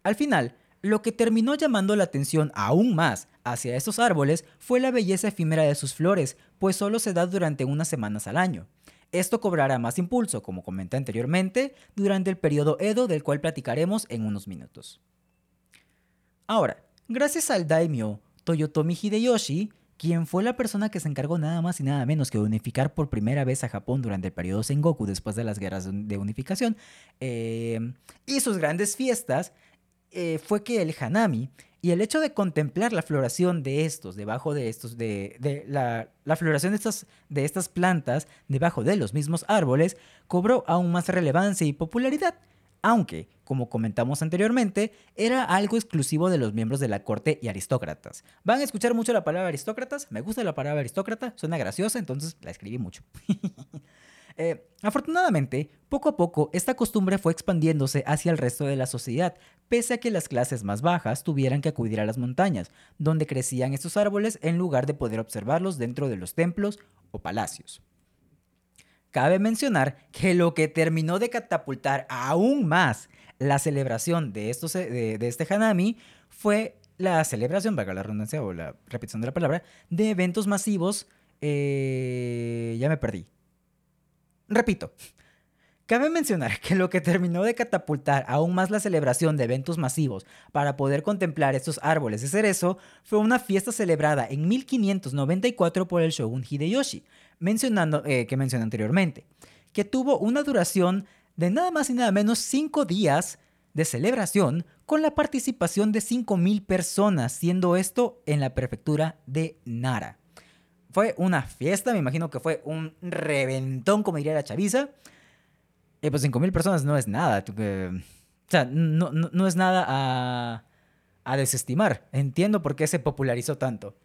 Al final, lo que terminó llamando la atención aún más hacia esos árboles fue la belleza efímera de sus flores, pues solo se da durante unas semanas al año. Esto cobrará más impulso, como comenté anteriormente, durante el periodo Edo del cual platicaremos en unos minutos. Ahora, gracias al daimyo Toyotomi Hideyoshi, quien fue la persona que se encargó nada más y nada menos que de unificar por primera vez a Japón durante el periodo Sengoku después de las guerras de unificación, eh, y sus grandes fiestas, eh, fue que el Hanami y el hecho de contemplar la floración de estos, debajo de estos, de, la, floración de estas, de estas plantas, debajo de los mismos árboles, cobró aún más relevancia y popularidad. Aunque, como comentamos anteriormente, era algo exclusivo de los miembros de la corte y aristócratas. ¿Van a escuchar mucho la palabra aristócratas? Me gusta la palabra aristócrata, suena graciosa, entonces la escribí mucho. *laughs* Eh, afortunadamente, poco a poco esta costumbre fue expandiéndose hacia el resto de la sociedad, pese a que las clases más bajas tuvieran que acudir a las montañas, donde crecían estos árboles en lugar de poder observarlos dentro de los templos o palacios. Cabe mencionar que lo que terminó de catapultar aún más la celebración de, estos, de, este Hanami fue la celebración, valga la redundancia o la repetición de la palabra, de eventos masivos. Eh, ya me perdí. Repito, cabe mencionar que lo que terminó de catapultar aún más la celebración de eventos masivos para poder contemplar estos árboles de cerezo fue una fiesta celebrada en 1594 por el shogun Hideyoshi, mencionando, eh, que mencioné anteriormente, que tuvo una duración de nada más y nada menos cinco días de celebración con la participación de 5.000 personas, siendo esto en la prefectura de Nara. Fue una fiesta, me imagino que fue un reventón, como diría la chaviza. Y pues 5.000 personas no es nada. o sea, no, no, es nada a, a desestimar. Entiendo por qué se popularizó tanto.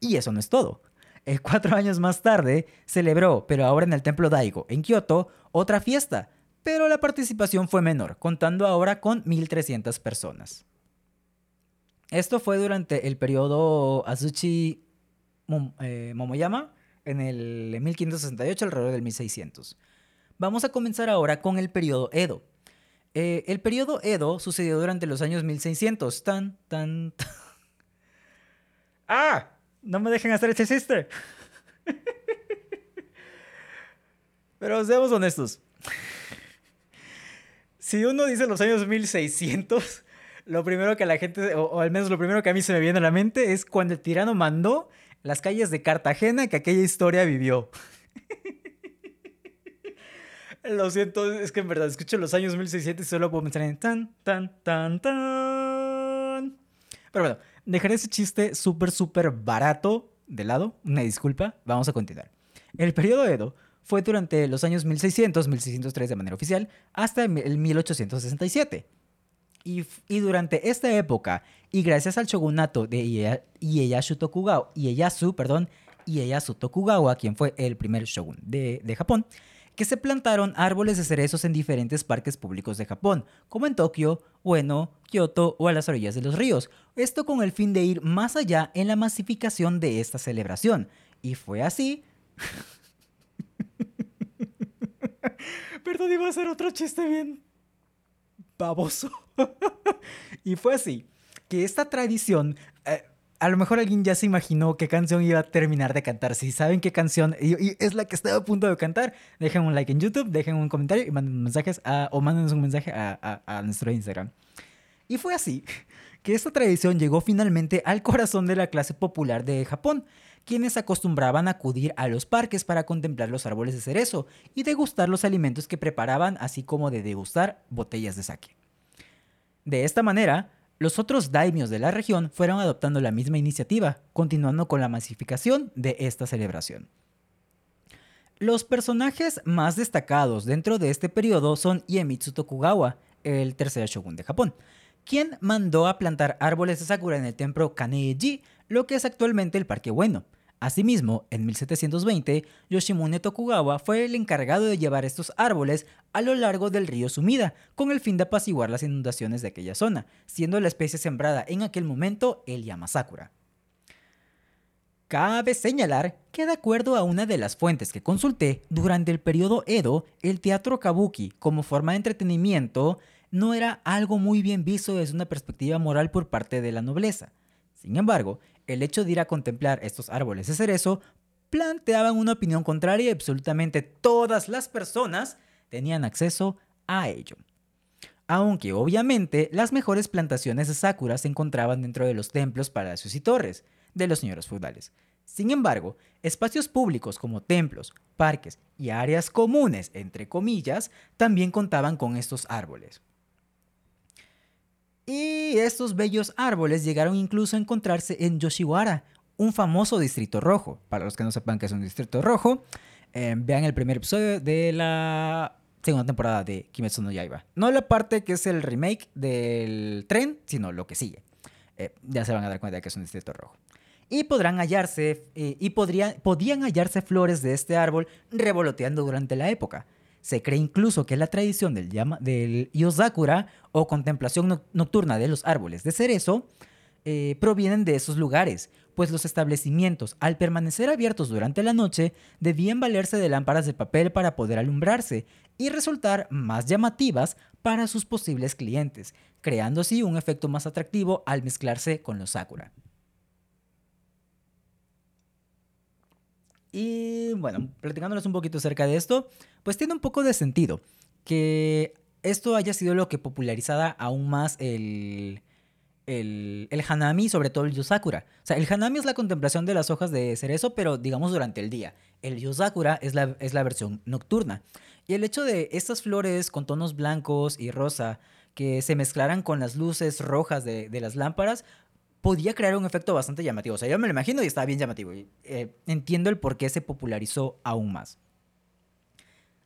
Y eso no es todo. Eh, *laughs* cuatro años más tarde celebró, pero ahora en el templo Daigo, en Kioto, otra fiesta, pero la participación fue menor, contando ahora con 1.300 personas. Esto fue durante el periodo Azuchi eh, Momoyama, en el 1568 alrededor del 1600. Vamos a comenzar ahora con el periodo Edo. Eh, el periodo Edo sucedió durante los años 1600. Tan, tan, tan. *laughs* ¡Ah! No me dejen hacer ese chiste. *laughs* Pero seamos honestos. Si uno dice los años 1600, lo primero que la gente, o, al menos lo primero que a mí se me viene a la mente es cuando el tirano mandó las calles de Cartagena que aquella historia vivió. Lo siento, es que en verdad escucho los años 1600 y solo puedo pensar en tan, tan, tan, tan. Pero bueno, dejaré ese chiste súper, súper barato de lado. Una disculpa, vamos a continuar. El periodo Edo fue durante los años 1600, 1603 de manera oficial, hasta el 1867. Y, y, durante esta época, y gracias al shogunato de Ieyasu Tokugawa, Ieyasu, perdón, Ieyasu Tokugawa, quien fue el primer shogun de, de Japón, que se plantaron árboles de cerezos en diferentes parques públicos de Japón, como en Tokio, Ueno, Kioto o a las orillas de los ríos. Esto con el fin de ir más allá en la masificación de esta celebración. Y fue así. *laughs* Perdón, iba a hacer otro chiste bien baboso. *laughs* y fue así que esta tradición eh, a lo mejor alguien ya se imaginó qué canción iba a terminar de cantar. Si saben qué canción y, es la que estaba a punto de cantar, dejen un like en YouTube, dejen un comentario y manden mensajes a, o mándenos un mensaje a, a, nuestro Instagram. Y fue así *laughs* que esta tradición llegó finalmente al corazón de la clase popular de Japón, quienes acostumbraban a acudir a los parques para contemplar los árboles de cerezo y degustar los alimentos que preparaban, así como de degustar botellas de sake. De esta manera, los otros daimios de la región fueron adoptando la misma iniciativa, continuando con la masificación de esta celebración. Los personajes más destacados dentro de este periodo son Iemitsu Tokugawa, el tercer shogun de Japón, quien mandó a plantar árboles de sakura en el templo Kaneji, lo que es actualmente el Parque Bueno. Asimismo, en 1720, Yoshimune Tokugawa fue el encargado de llevar estos árboles a lo largo del río Sumida, con el fin de apaciguar las inundaciones de aquella zona, siendo la especie sembrada en aquel momento el Yamasakura. Cabe señalar que de acuerdo a una de las fuentes que consulté, durante el periodo Edo, el teatro kabuki como forma de entretenimiento no era algo muy bien visto desde una perspectiva moral por parte de la nobleza. Sin embargo, el hecho de ir a contemplar estos árboles de cerezo planteaban una opinión contraria y absolutamente todas las personas tenían acceso a ello. Aunque obviamente las mejores plantaciones de sakura se encontraban dentro de los templos, palacios y torres de los señores feudales. Sin embargo, espacios públicos como templos, parques y áreas comunes, entre comillas, también contaban con estos árboles. Y estos bellos árboles llegaron incluso a encontrarse en Yoshiwara, un famoso distrito rojo. Para los que no sepan que es un distrito rojo, eh, vean el primer episodio de la segunda temporada de Kimetsu no Yaiba. No la parte que es el remake del tren, sino lo que sigue. Eh, ya se van a dar cuenta de que es un distrito rojo. Y podrán hallarse, eh, y podían hallarse flores de este árbol revoloteando durante la época. Se cree incluso que la tradición del, del Yozakura o contemplación nocturna de los árboles de cerezo eh, provienen de esos lugares, pues los establecimientos, al permanecer abiertos durante la noche, debían valerse de lámparas de papel para poder alumbrarse y resultar más llamativas para sus posibles clientes, creando así un efecto más atractivo al mezclarse con los sakura. Y bueno, platicándoles un poquito acerca de esto, pues tiene un poco de sentido que esto haya sido lo que popularizara aún más el, el, el, hanami, sobre todo el yosakura. O sea, el hanami es la contemplación de las hojas de cerezo, pero digamos durante el día. El yosakura es la, es la versión nocturna. Y el hecho de estas flores con tonos blancos y rosa que se mezclaran con las luces rojas de, las lámparas, podía crear un efecto bastante llamativo. O sea, yo me lo imagino y estaba bien llamativo. Eh, entiendo el por qué se popularizó aún más.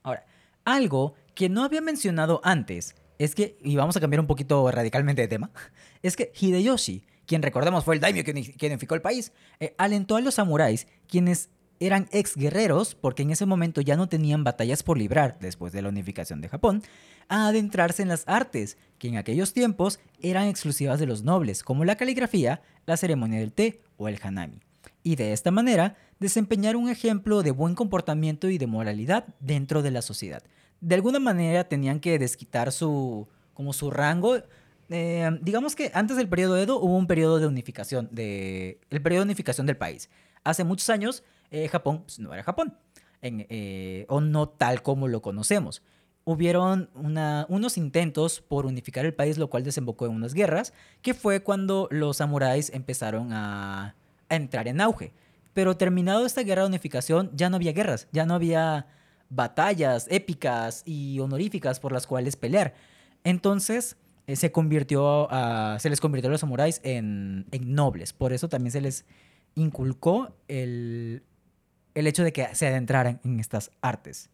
Ahora, algo que no había mencionado antes es que, y vamos a cambiar un poquito radicalmente de tema, *laughs* es que Hideyoshi, quien recordemos fue el daimyo que, unificó el país, eh, alentó a los samuráis, quienes eran ex guerreros, porque en ese momento ya no tenían batallas por librar después de la unificación de Japón, a adentrarse en las artes, que en aquellos tiempos eran exclusivas de los nobles, como la caligrafía, la ceremonia del té o el hanami. Y de esta manera, desempeñar un ejemplo de buen comportamiento y de moralidad dentro de la sociedad. De alguna manera tenían que desquitar su, como su rango. Eh, digamos que antes del periodo Edo hubo un periodo de unificación, de, el periodo de unificación del país. Hace muchos años eh, Japón pues, no era Japón, eh, o no tal como lo conocemos. Hubieron unos intentos por unificar el país, lo cual desembocó en unas guerras, que fue cuando los samuráis empezaron a, entrar en auge. Pero terminado esta guerra de unificación, ya no había guerras, ya no había batallas épicas y honoríficas por las cuales pelear. Entonces eh, se convirtió se les convirtió a los samuráis en, en, nobles. Por eso también se les inculcó el, el hecho de que se adentraran en estas artes.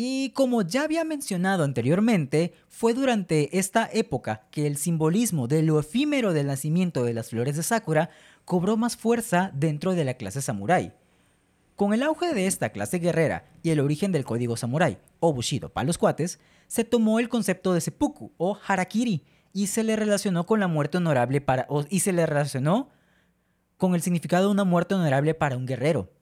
Y como ya había mencionado anteriormente, fue durante esta época que el simbolismo de lo efímero del nacimiento de las flores de Sakura cobró más fuerza dentro de la clase samurái. Con el auge de esta clase guerrera y el origen del código samurái, o bushido para los cuates, se tomó el concepto de seppuku o harakiri y se le relacionó con la muerte honorable para y se le relacionó con el significado de una muerte honorable para un guerrero.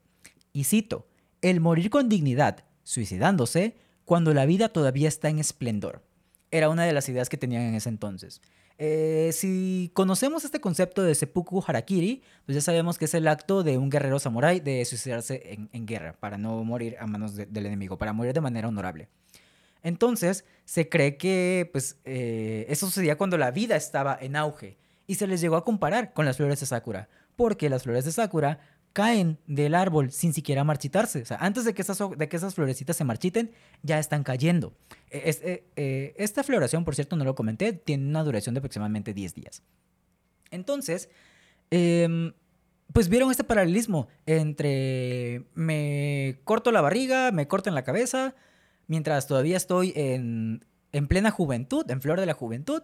Y cito, el morir con dignidad, suicidándose, cuando la vida todavía está en esplendor. Era una de las ideas que tenían en ese entonces. Eh, si conocemos este concepto de seppuku harakiri, pues ya sabemos que es el acto de un guerrero samurái de suicidarse en, guerra para no morir a manos del enemigo, para morir de manera honorable. Entonces, se cree que pues, eh, eso sucedía cuando la vida estaba en auge y se les llegó a comparar con las flores de Sakura, porque las flores de Sakura caen del árbol sin siquiera marchitarse. O sea, antes de que esas, de que esas florecitas se marchiten, ya están cayendo. E, e, e, esta floración, por cierto, no lo comenté, tiene una duración de aproximadamente 10 días. Entonces, em, pues vieron este paralelismo entre me corto la barriga, me corto en la cabeza, mientras todavía estoy en, en plena juventud, en flor de la juventud,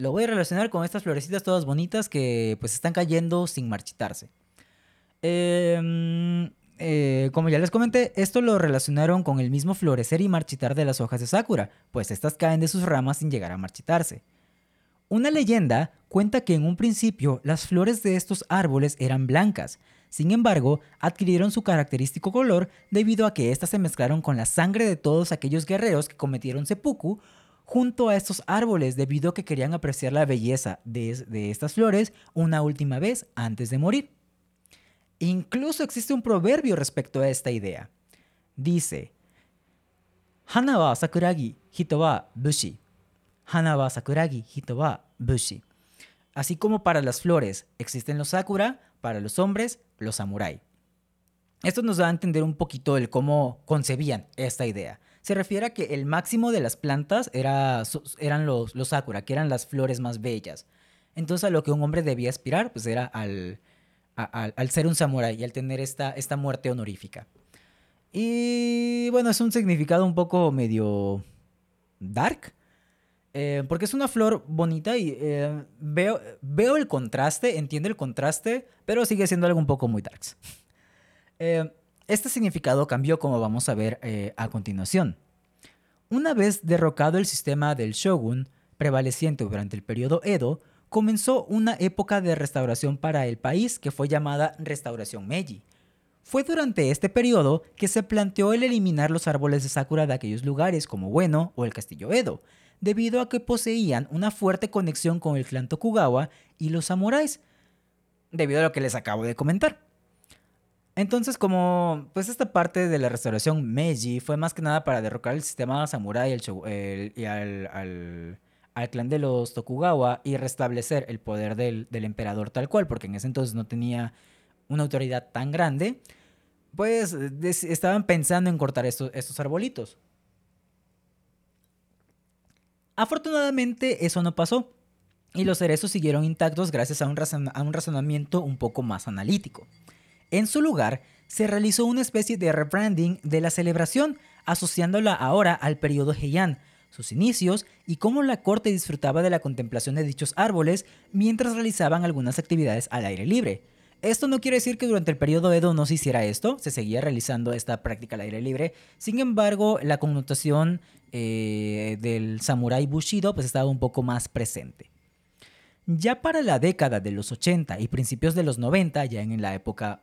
lo voy a relacionar con estas florecitas todas bonitas que pues están cayendo sin marchitarse. Em, eh, como ya les comenté, esto lo relacionaron con el mismo florecer y marchitar de las hojas de Sakura, pues estas caen de sus ramas sin llegar a marchitarse. Una leyenda cuenta que en un principio las flores de estos árboles eran blancas, sin embargo, adquirieron su característico color debido a que éstas se mezclaron con la sangre de todos aquellos guerreros que cometieron seppuku junto a estos árboles debido a que querían apreciar la belleza de, estas flores una última vez antes de morir. Incluso existe un proverbio respecto a esta idea. Dice, Hana wa sakuragi, hito wa bushi. Hana wa sakuragi, hito wa bushi. Así como para las flores existen los sakura, para los hombres, los samurai. Esto nos da a entender un poquito el cómo concebían esta idea se refiere a que el máximo de las plantas era, eran los, los sakura, que eran las flores más bellas. Entonces a lo que un hombre debía aspirar, pues era al, al ser un samurái y al tener esta, esta muerte honorífica. Y bueno, es un significado un poco medio dark. Eh, porque es una flor bonita y eh, veo, veo el contraste, entiendo el contraste, pero sigue siendo algo un poco muy darks. *laughs* Eh, este significado cambió como vamos a ver eh, a continuación. Una vez derrocado el sistema del shogun, prevaleciente durante el periodo Edo, comenzó una época de restauración para el país que fue llamada Restauración Meiji. Fue durante este periodo que se planteó el eliminar los árboles de sakura de aquellos lugares como Bueno o el castillo Edo, debido a que poseían una fuerte conexión con el clan Tokugawa y los samuráis, debido a lo que les acabo de comentar. Entonces, como pues esta parte de la restauración Meiji fue más que nada para derrocar el sistema samurai y al, clan de los Tokugawa y restablecer el poder del, emperador tal cual, porque en ese entonces no tenía una autoridad tan grande, pues estaban pensando en cortar estos, estos arbolitos. Afortunadamente eso no pasó y los cerezos siguieron intactos gracias a un razonamiento un poco más analítico. En su lugar, se realizó una especie de rebranding de la celebración, asociándola ahora al periodo Heian, sus inicios y cómo la corte disfrutaba de la contemplación de dichos árboles mientras realizaban algunas actividades al aire libre. Esto no quiere decir que durante el periodo Edo no se hiciera esto, se seguía realizando esta práctica al aire libre. Sin embargo, la connotación eh, del samurái bushido pues estaba un poco más presente. Ya para la década de los 80 y principios de los 90, ya en la época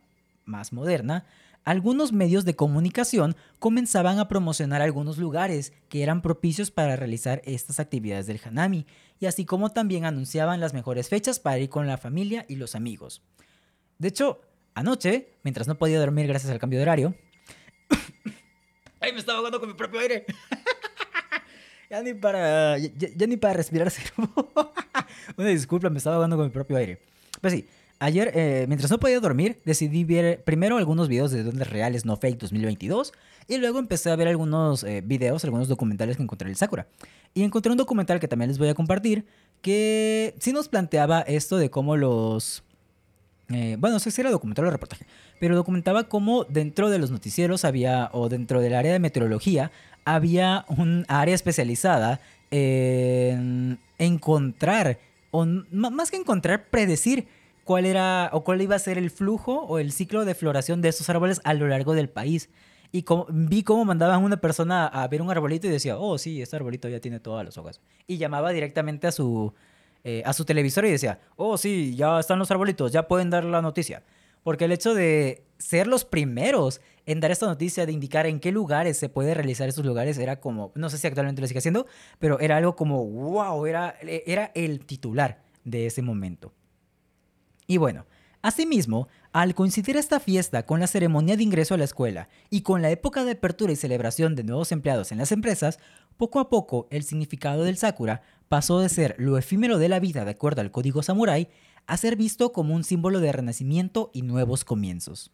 más moderna, algunos medios de comunicación comenzaban a promocionar algunos lugares que eran propicios para realizar estas actividades del Hanami, y así como también anunciaban las mejores fechas para ir con la familia y los amigos. De hecho, anoche, mientras no podía dormir gracias al cambio de horario, *coughs* ¡ay, me estaba ahogando con mi propio aire! *laughs* ya ni para, ya, ni para respirar *laughs* Una disculpa, me estaba ahogando con mi propio aire. Pues sí, Ayer, eh, mientras no podía dormir, decidí ver primero algunos videos de Duendes Reales No Fake 2022 y luego empecé a ver algunos eh, videos, algunos documentales que encontré en el Sakura. Y encontré un documental que también les voy a compartir que sí nos planteaba esto de cómo los... Eh, bueno, no sé si era documental o reportaje, pero documentaba cómo dentro de los noticieros había, o dentro del área de meteorología, había un área especializada en encontrar, o más que encontrar, predecir cuál era o cuál iba a ser el flujo o el ciclo de floración de estos árboles a lo largo del país. Y vi cómo mandaban una persona a ver un arbolito y decía, oh, sí, este arbolito ya tiene todas las hojas. Y llamaba directamente a su, eh, a su televisor y decía, oh, sí, ya están los arbolitos, ya pueden dar la noticia. Porque el hecho de ser los primeros en dar esta noticia, de indicar en qué lugares se puede realizar estos lugares, era como, no sé si actualmente lo sigue haciendo, pero era algo como, wow, era, era el titular de ese momento. Y bueno, asimismo, al coincidir esta fiesta con la ceremonia de ingreso a la escuela y con la época de apertura y celebración de nuevos empleados en las empresas, poco a poco el significado del Sakura pasó de ser lo efímero de la vida de acuerdo al código samurái a ser visto como un símbolo de renacimiento y nuevos comienzos.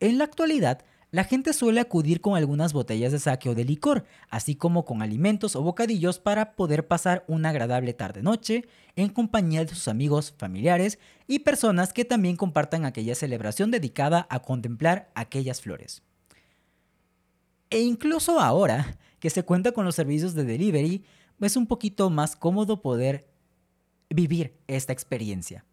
En la actualidad, la gente suele acudir con algunas botellas de sake o de licor, así como con alimentos o bocadillos para poder pasar una agradable tarde-noche en compañía de sus amigos, familiares y personas que también compartan aquella celebración dedicada a contemplar aquellas flores. E incluso ahora que se cuenta con los servicios de delivery, es un poquito más cómodo poder vivir esta experiencia.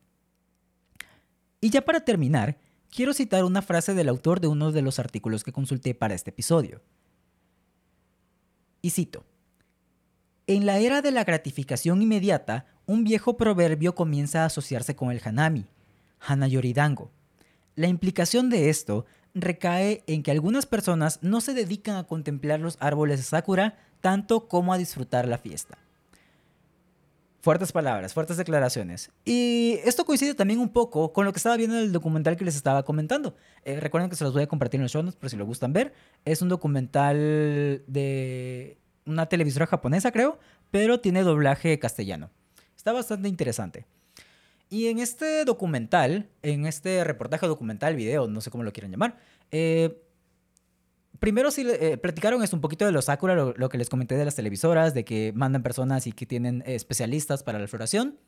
Y ya para terminar, quiero citar una frase del autor de uno de los artículos que consulté para este episodio. Y cito, En la era de la gratificación inmediata, un viejo proverbio comienza a asociarse con el hanami, hanayoridango. La implicación de esto recae en que algunas personas no se dedican a contemplar los árboles de sakura tanto como a disfrutar la fiesta. Fuertes palabras, fuertes declaraciones. Y esto coincide también un poco con lo que estaba viendo en el documental que les estaba comentando. Eh, recuerden que se los voy a compartir en los show notes por si lo gustan ver. Es un documental de una televisora japonesa, creo, pero tiene doblaje castellano. Está bastante interesante. Y en este documental, en este reportaje documental, video, no sé cómo lo quieran llamar, eh, primero sí eh, platicaron esto un poquito de los Sakura, lo, que les comenté de las televisoras, de que mandan personas y que tienen eh, especialistas para la floración.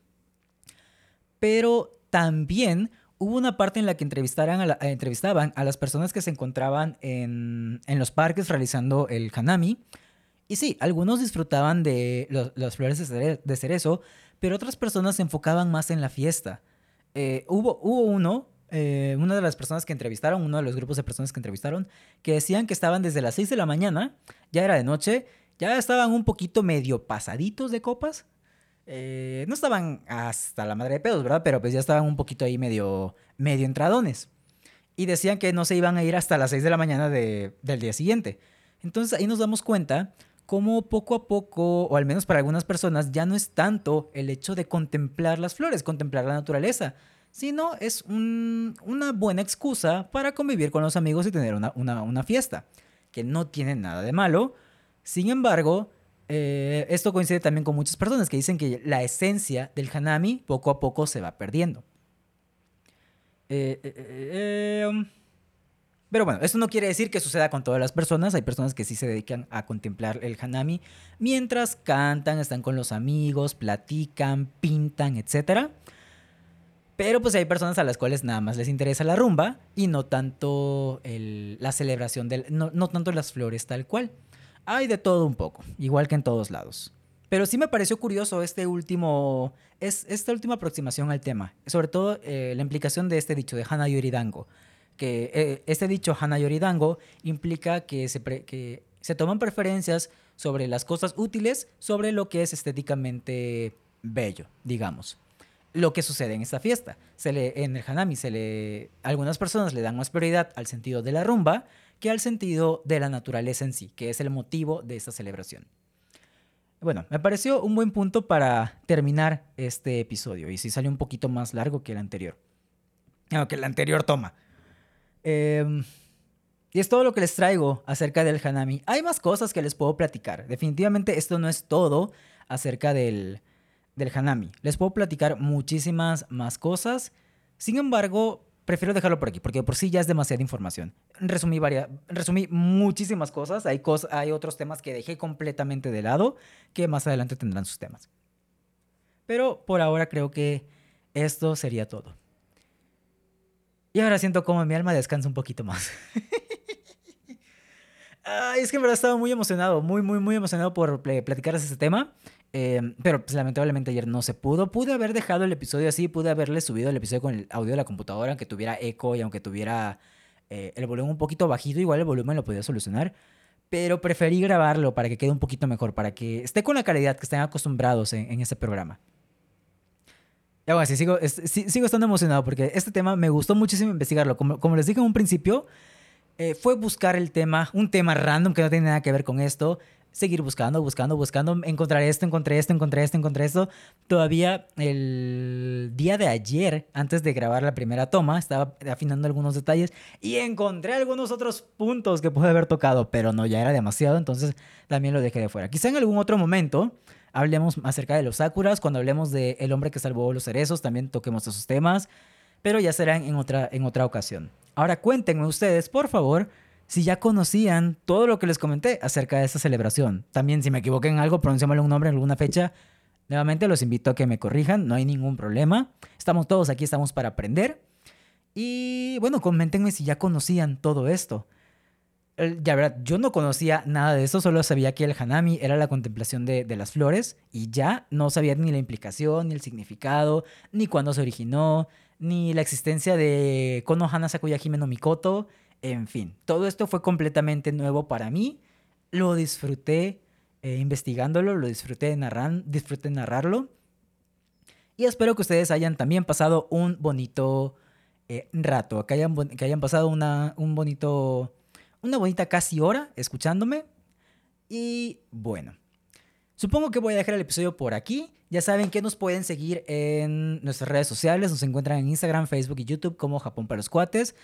Pero también hubo una parte en la que entrevistaran a eh, entrevistaban a las personas que se encontraban en, en, los parques realizando el hanami. Y sí, algunos disfrutaban de las flores de cerezo, pero otras personas se enfocaban más en la fiesta. hubo, hubo uno eh, una de las personas que entrevistaron, uno de los grupos de personas que entrevistaron, que decían que estaban desde las 6 de la mañana, ya era de noche, ya estaban un poquito medio pasaditos de copas. Eh, no estaban hasta la madre de pedos, ¿verdad? Pero pues ya estaban un poquito ahí medio, medio entradones. Y decían que no se iban a ir hasta las 6 de la mañana del día siguiente. Entonces ahí nos damos cuenta cómo poco a poco, o al menos para algunas personas, ya no es tanto el hecho de contemplar las flores, contemplar la naturaleza, sino es una buena excusa para convivir con los amigos y tener una, fiesta, que no tiene nada de malo. Sin embargo, eh, esto coincide también con muchas personas que dicen que la esencia del hanami poco a poco se va perdiendo. Eh, eh, um, Pero bueno, esto no quiere decir que suceda con todas las personas. Hay personas que sí se dedican a contemplar el hanami mientras cantan, están con los amigos, platican, pintan, etc. Pero pues hay personas a las cuales nada más les interesa la rumba y no tanto la celebración del... No, tanto las flores tal cual. Hay de todo un poco, igual que en todos lados. Pero sí me pareció curioso este último, es, esta última aproximación al tema, sobre todo eh, la implicación de este dicho de Hana Yoridango, que eh, este dicho Hana Yoridango implica que se toman preferencias sobre las cosas útiles sobre lo que es estéticamente bello, digamos. Lo que sucede en esta fiesta. Se le, en el Hanami, se le, algunas personas le dan más prioridad al sentido de la rumba que al sentido de la naturaleza en sí, que es el motivo de esta celebración. Bueno, me pareció un buen punto para terminar este episodio. Y sí salió un poquito más largo que el anterior. Aunque el anterior toma. Em, y es todo lo que les traigo acerca del Hanami. Hay más cosas que les puedo platicar. Definitivamente esto no es todo acerca del, del Hanami. Les puedo platicar muchísimas más cosas. Sin embargo, prefiero dejarlo por aquí, porque por sí ya es demasiada información. Resumí, varias, resumí muchísimas cosas. Hay, cosas, hay otros temas que dejé completamente de lado, que más adelante tendrán sus temas. Pero por ahora creo que esto sería todo. Y ahora siento como mi alma descansa un poquito más. *laughs* es que en verdad estaba muy emocionado, muy, muy, muy emocionado por platicarles este tema. Em, pero pues, lamentablemente ayer no se pudo. Pude haber dejado el episodio así, pude haberle subido el episodio con el audio de la computadora, aunque tuviera eco y aunque tuviera eh, el volumen un poquito bajito, igual el volumen lo podía solucionar. Pero preferí grabarlo para que quede un poquito mejor, para que esté con la calidad que estén acostumbrados en, en este programa. Y aún así, sigo, sigo estando emocionado porque este tema me gustó muchísimo investigarlo. Como, como les dije en un principio, eh, fue buscar el tema, un tema random que no tiene nada que ver con esto seguir buscando, buscando, buscando, encontrar esto, encontré esto, encontré esto, encontré esto. Todavía el día de ayer, antes de grabar la primera toma, estaba afinando algunos detalles y encontré algunos otros puntos que pude haber tocado, pero no, ya era demasiado, entonces también lo dejé de fuera. Quizá en algún otro momento hablemos acerca de los Sakuras, cuando hablemos de El hombre que salvó los cerezos, también toquemos esos temas, pero ya serán en otra, en otra ocasión. Ahora cuéntenme ustedes, por favor, si ya conocían todo lo que les comenté acerca de esta celebración. También si me equivoqué en algo, pronunciémosle un nombre en alguna fecha. Nuevamente los invito a que me corrijan, no hay ningún problema. Estamos todos aquí, estamos para aprender. Y bueno, coméntenme si ya conocían todo esto. Ya verdad, yo no conocía nada de eso, solo sabía que el Hanami era la contemplación de, las flores y ya no sabía ni la implicación, ni el significado, ni cuándo se originó, ni la existencia de Kono Hana Sakuya Hime no Mikoto, en fin, todo esto fue completamente nuevo para mí. Lo disfruté eh, investigándolo, lo disfruté, narran, disfruté narrarlo. Y espero que ustedes hayan también pasado un bonito eh, rato, que hayan, que hayan pasado una, un bonito, una bonita casi hora escuchándome. Y bueno, supongo que voy a dejar el episodio por aquí. Ya saben que nos pueden seguir en nuestras redes sociales. Nos encuentran en Instagram, Facebook y YouTube como Japón para los Cuates.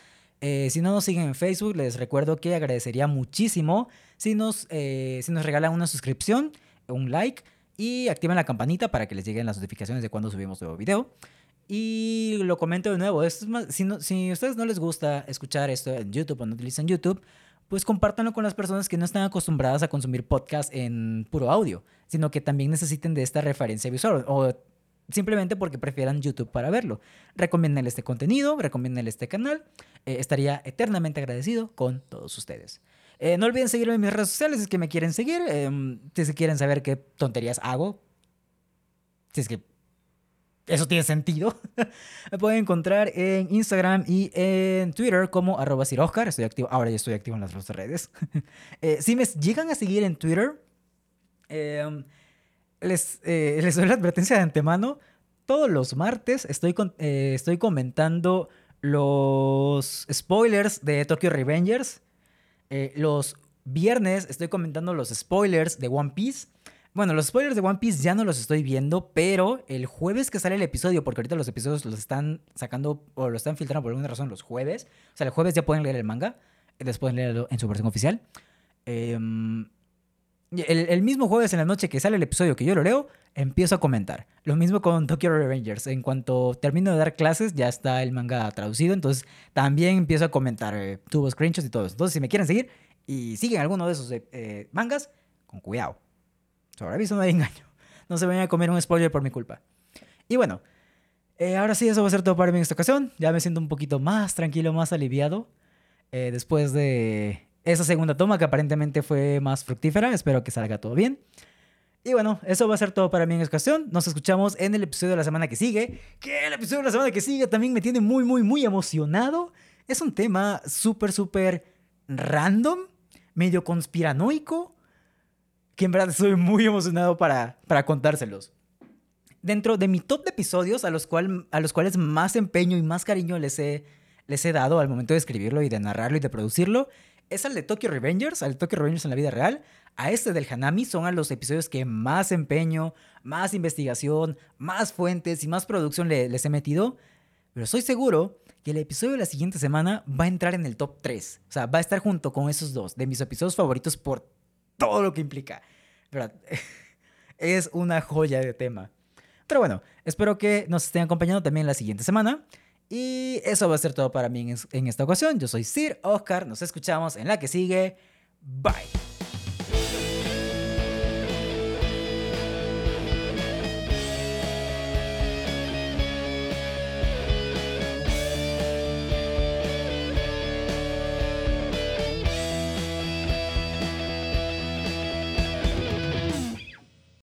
Eh, si no nos siguen en Facebook, les recuerdo que agradecería muchísimo si nos, eh, si nos regalan una suscripción, un like y activen la campanita para que les lleguen las notificaciones de cuando subimos nuevo video. Y lo comento de nuevo, es más, si, si a ustedes no les gusta escuchar esto en YouTube o no utilizan YouTube, pues compártanlo con las personas que no están acostumbradas a consumir podcast en puro audio, sino que también necesiten de esta referencia visual o simplemente porque prefieran YouTube para verlo. Recomienden este contenido, recomienden este canal. Eh, estaría eternamente agradecido con todos ustedes. Eh, no olviden seguirme en mis redes sociales si es que me quieren seguir. Em, si que quieren saber qué tonterías hago. Si es que eso tiene sentido. *laughs* me pueden encontrar en Instagram y en Twitter como arroba Estoy activo. Ahora ya estoy activo en las dos redes. *laughs* Eh, si me llegan a seguir en Twitter, em, les, doy la advertencia de antemano. Todos los martes estoy, estoy comentando los spoilers de Tokyo Revengers. Eh, los viernes estoy comentando los spoilers de One Piece. Bueno, los spoilers de One Piece ya no los estoy viendo, pero el jueves que sale el episodio, porque ahorita los episodios los están sacando o lo están filtrando por alguna razón los jueves. O sea, el jueves ya pueden leer el manga, después leerlo en su versión oficial. Em, El, mismo jueves en la noche que sale el episodio que yo lo leo, empiezo a comentar. Lo mismo con Tokyo Revengers. En cuanto termino de dar clases, ya está el manga traducido. Entonces también empiezo a comentar. Eh, tuvo screenshots y todo eso. Entonces, si me quieren seguir y siguen alguno de esos eh, eh mangas, con cuidado. Sobre aviso no hay engaño. *laughs* No se vayan a comer un spoiler por mi culpa. Y bueno, eh, ahora sí, eso va a ser todo para mí en esta ocasión. Ya me siento un poquito más tranquilo, más aliviado. Después de esa segunda toma que aparentemente fue más fructífera. Espero que salga todo bien. Y bueno, eso va a ser todo para mí en esta ocasión. Nos escuchamos en el episodio de la semana que sigue. Que el episodio de la semana que sigue también me tiene muy, muy, muy emocionado. Es un tema súper, súper random, medio conspiranoico, que en verdad estoy muy emocionado para, para contárselos. Dentro de mi top de episodios a los, cual, a los cuales más empeño y más cariño les he, les he dado al momento de escribirlo y de narrarlo y de producirlo, es al de Tokyo Revengers, al de Tokyo Revengers en la vida real. A este del Hanami son a los episodios que más empeño, más investigación, más fuentes y más producción les he metido. Pero estoy seguro que el episodio de la siguiente semana va a entrar en el top 3. O sea, va a estar junto con esos dos de mis episodios favoritos por todo lo que implica. *laughs* Es una joya de tema. Pero bueno, espero que nos estén acompañando también la siguiente semana. Y eso va a ser todo para mí en, esta ocasión. Yo soy Sir Oscar. Nos escuchamos en la que sigue. Bye.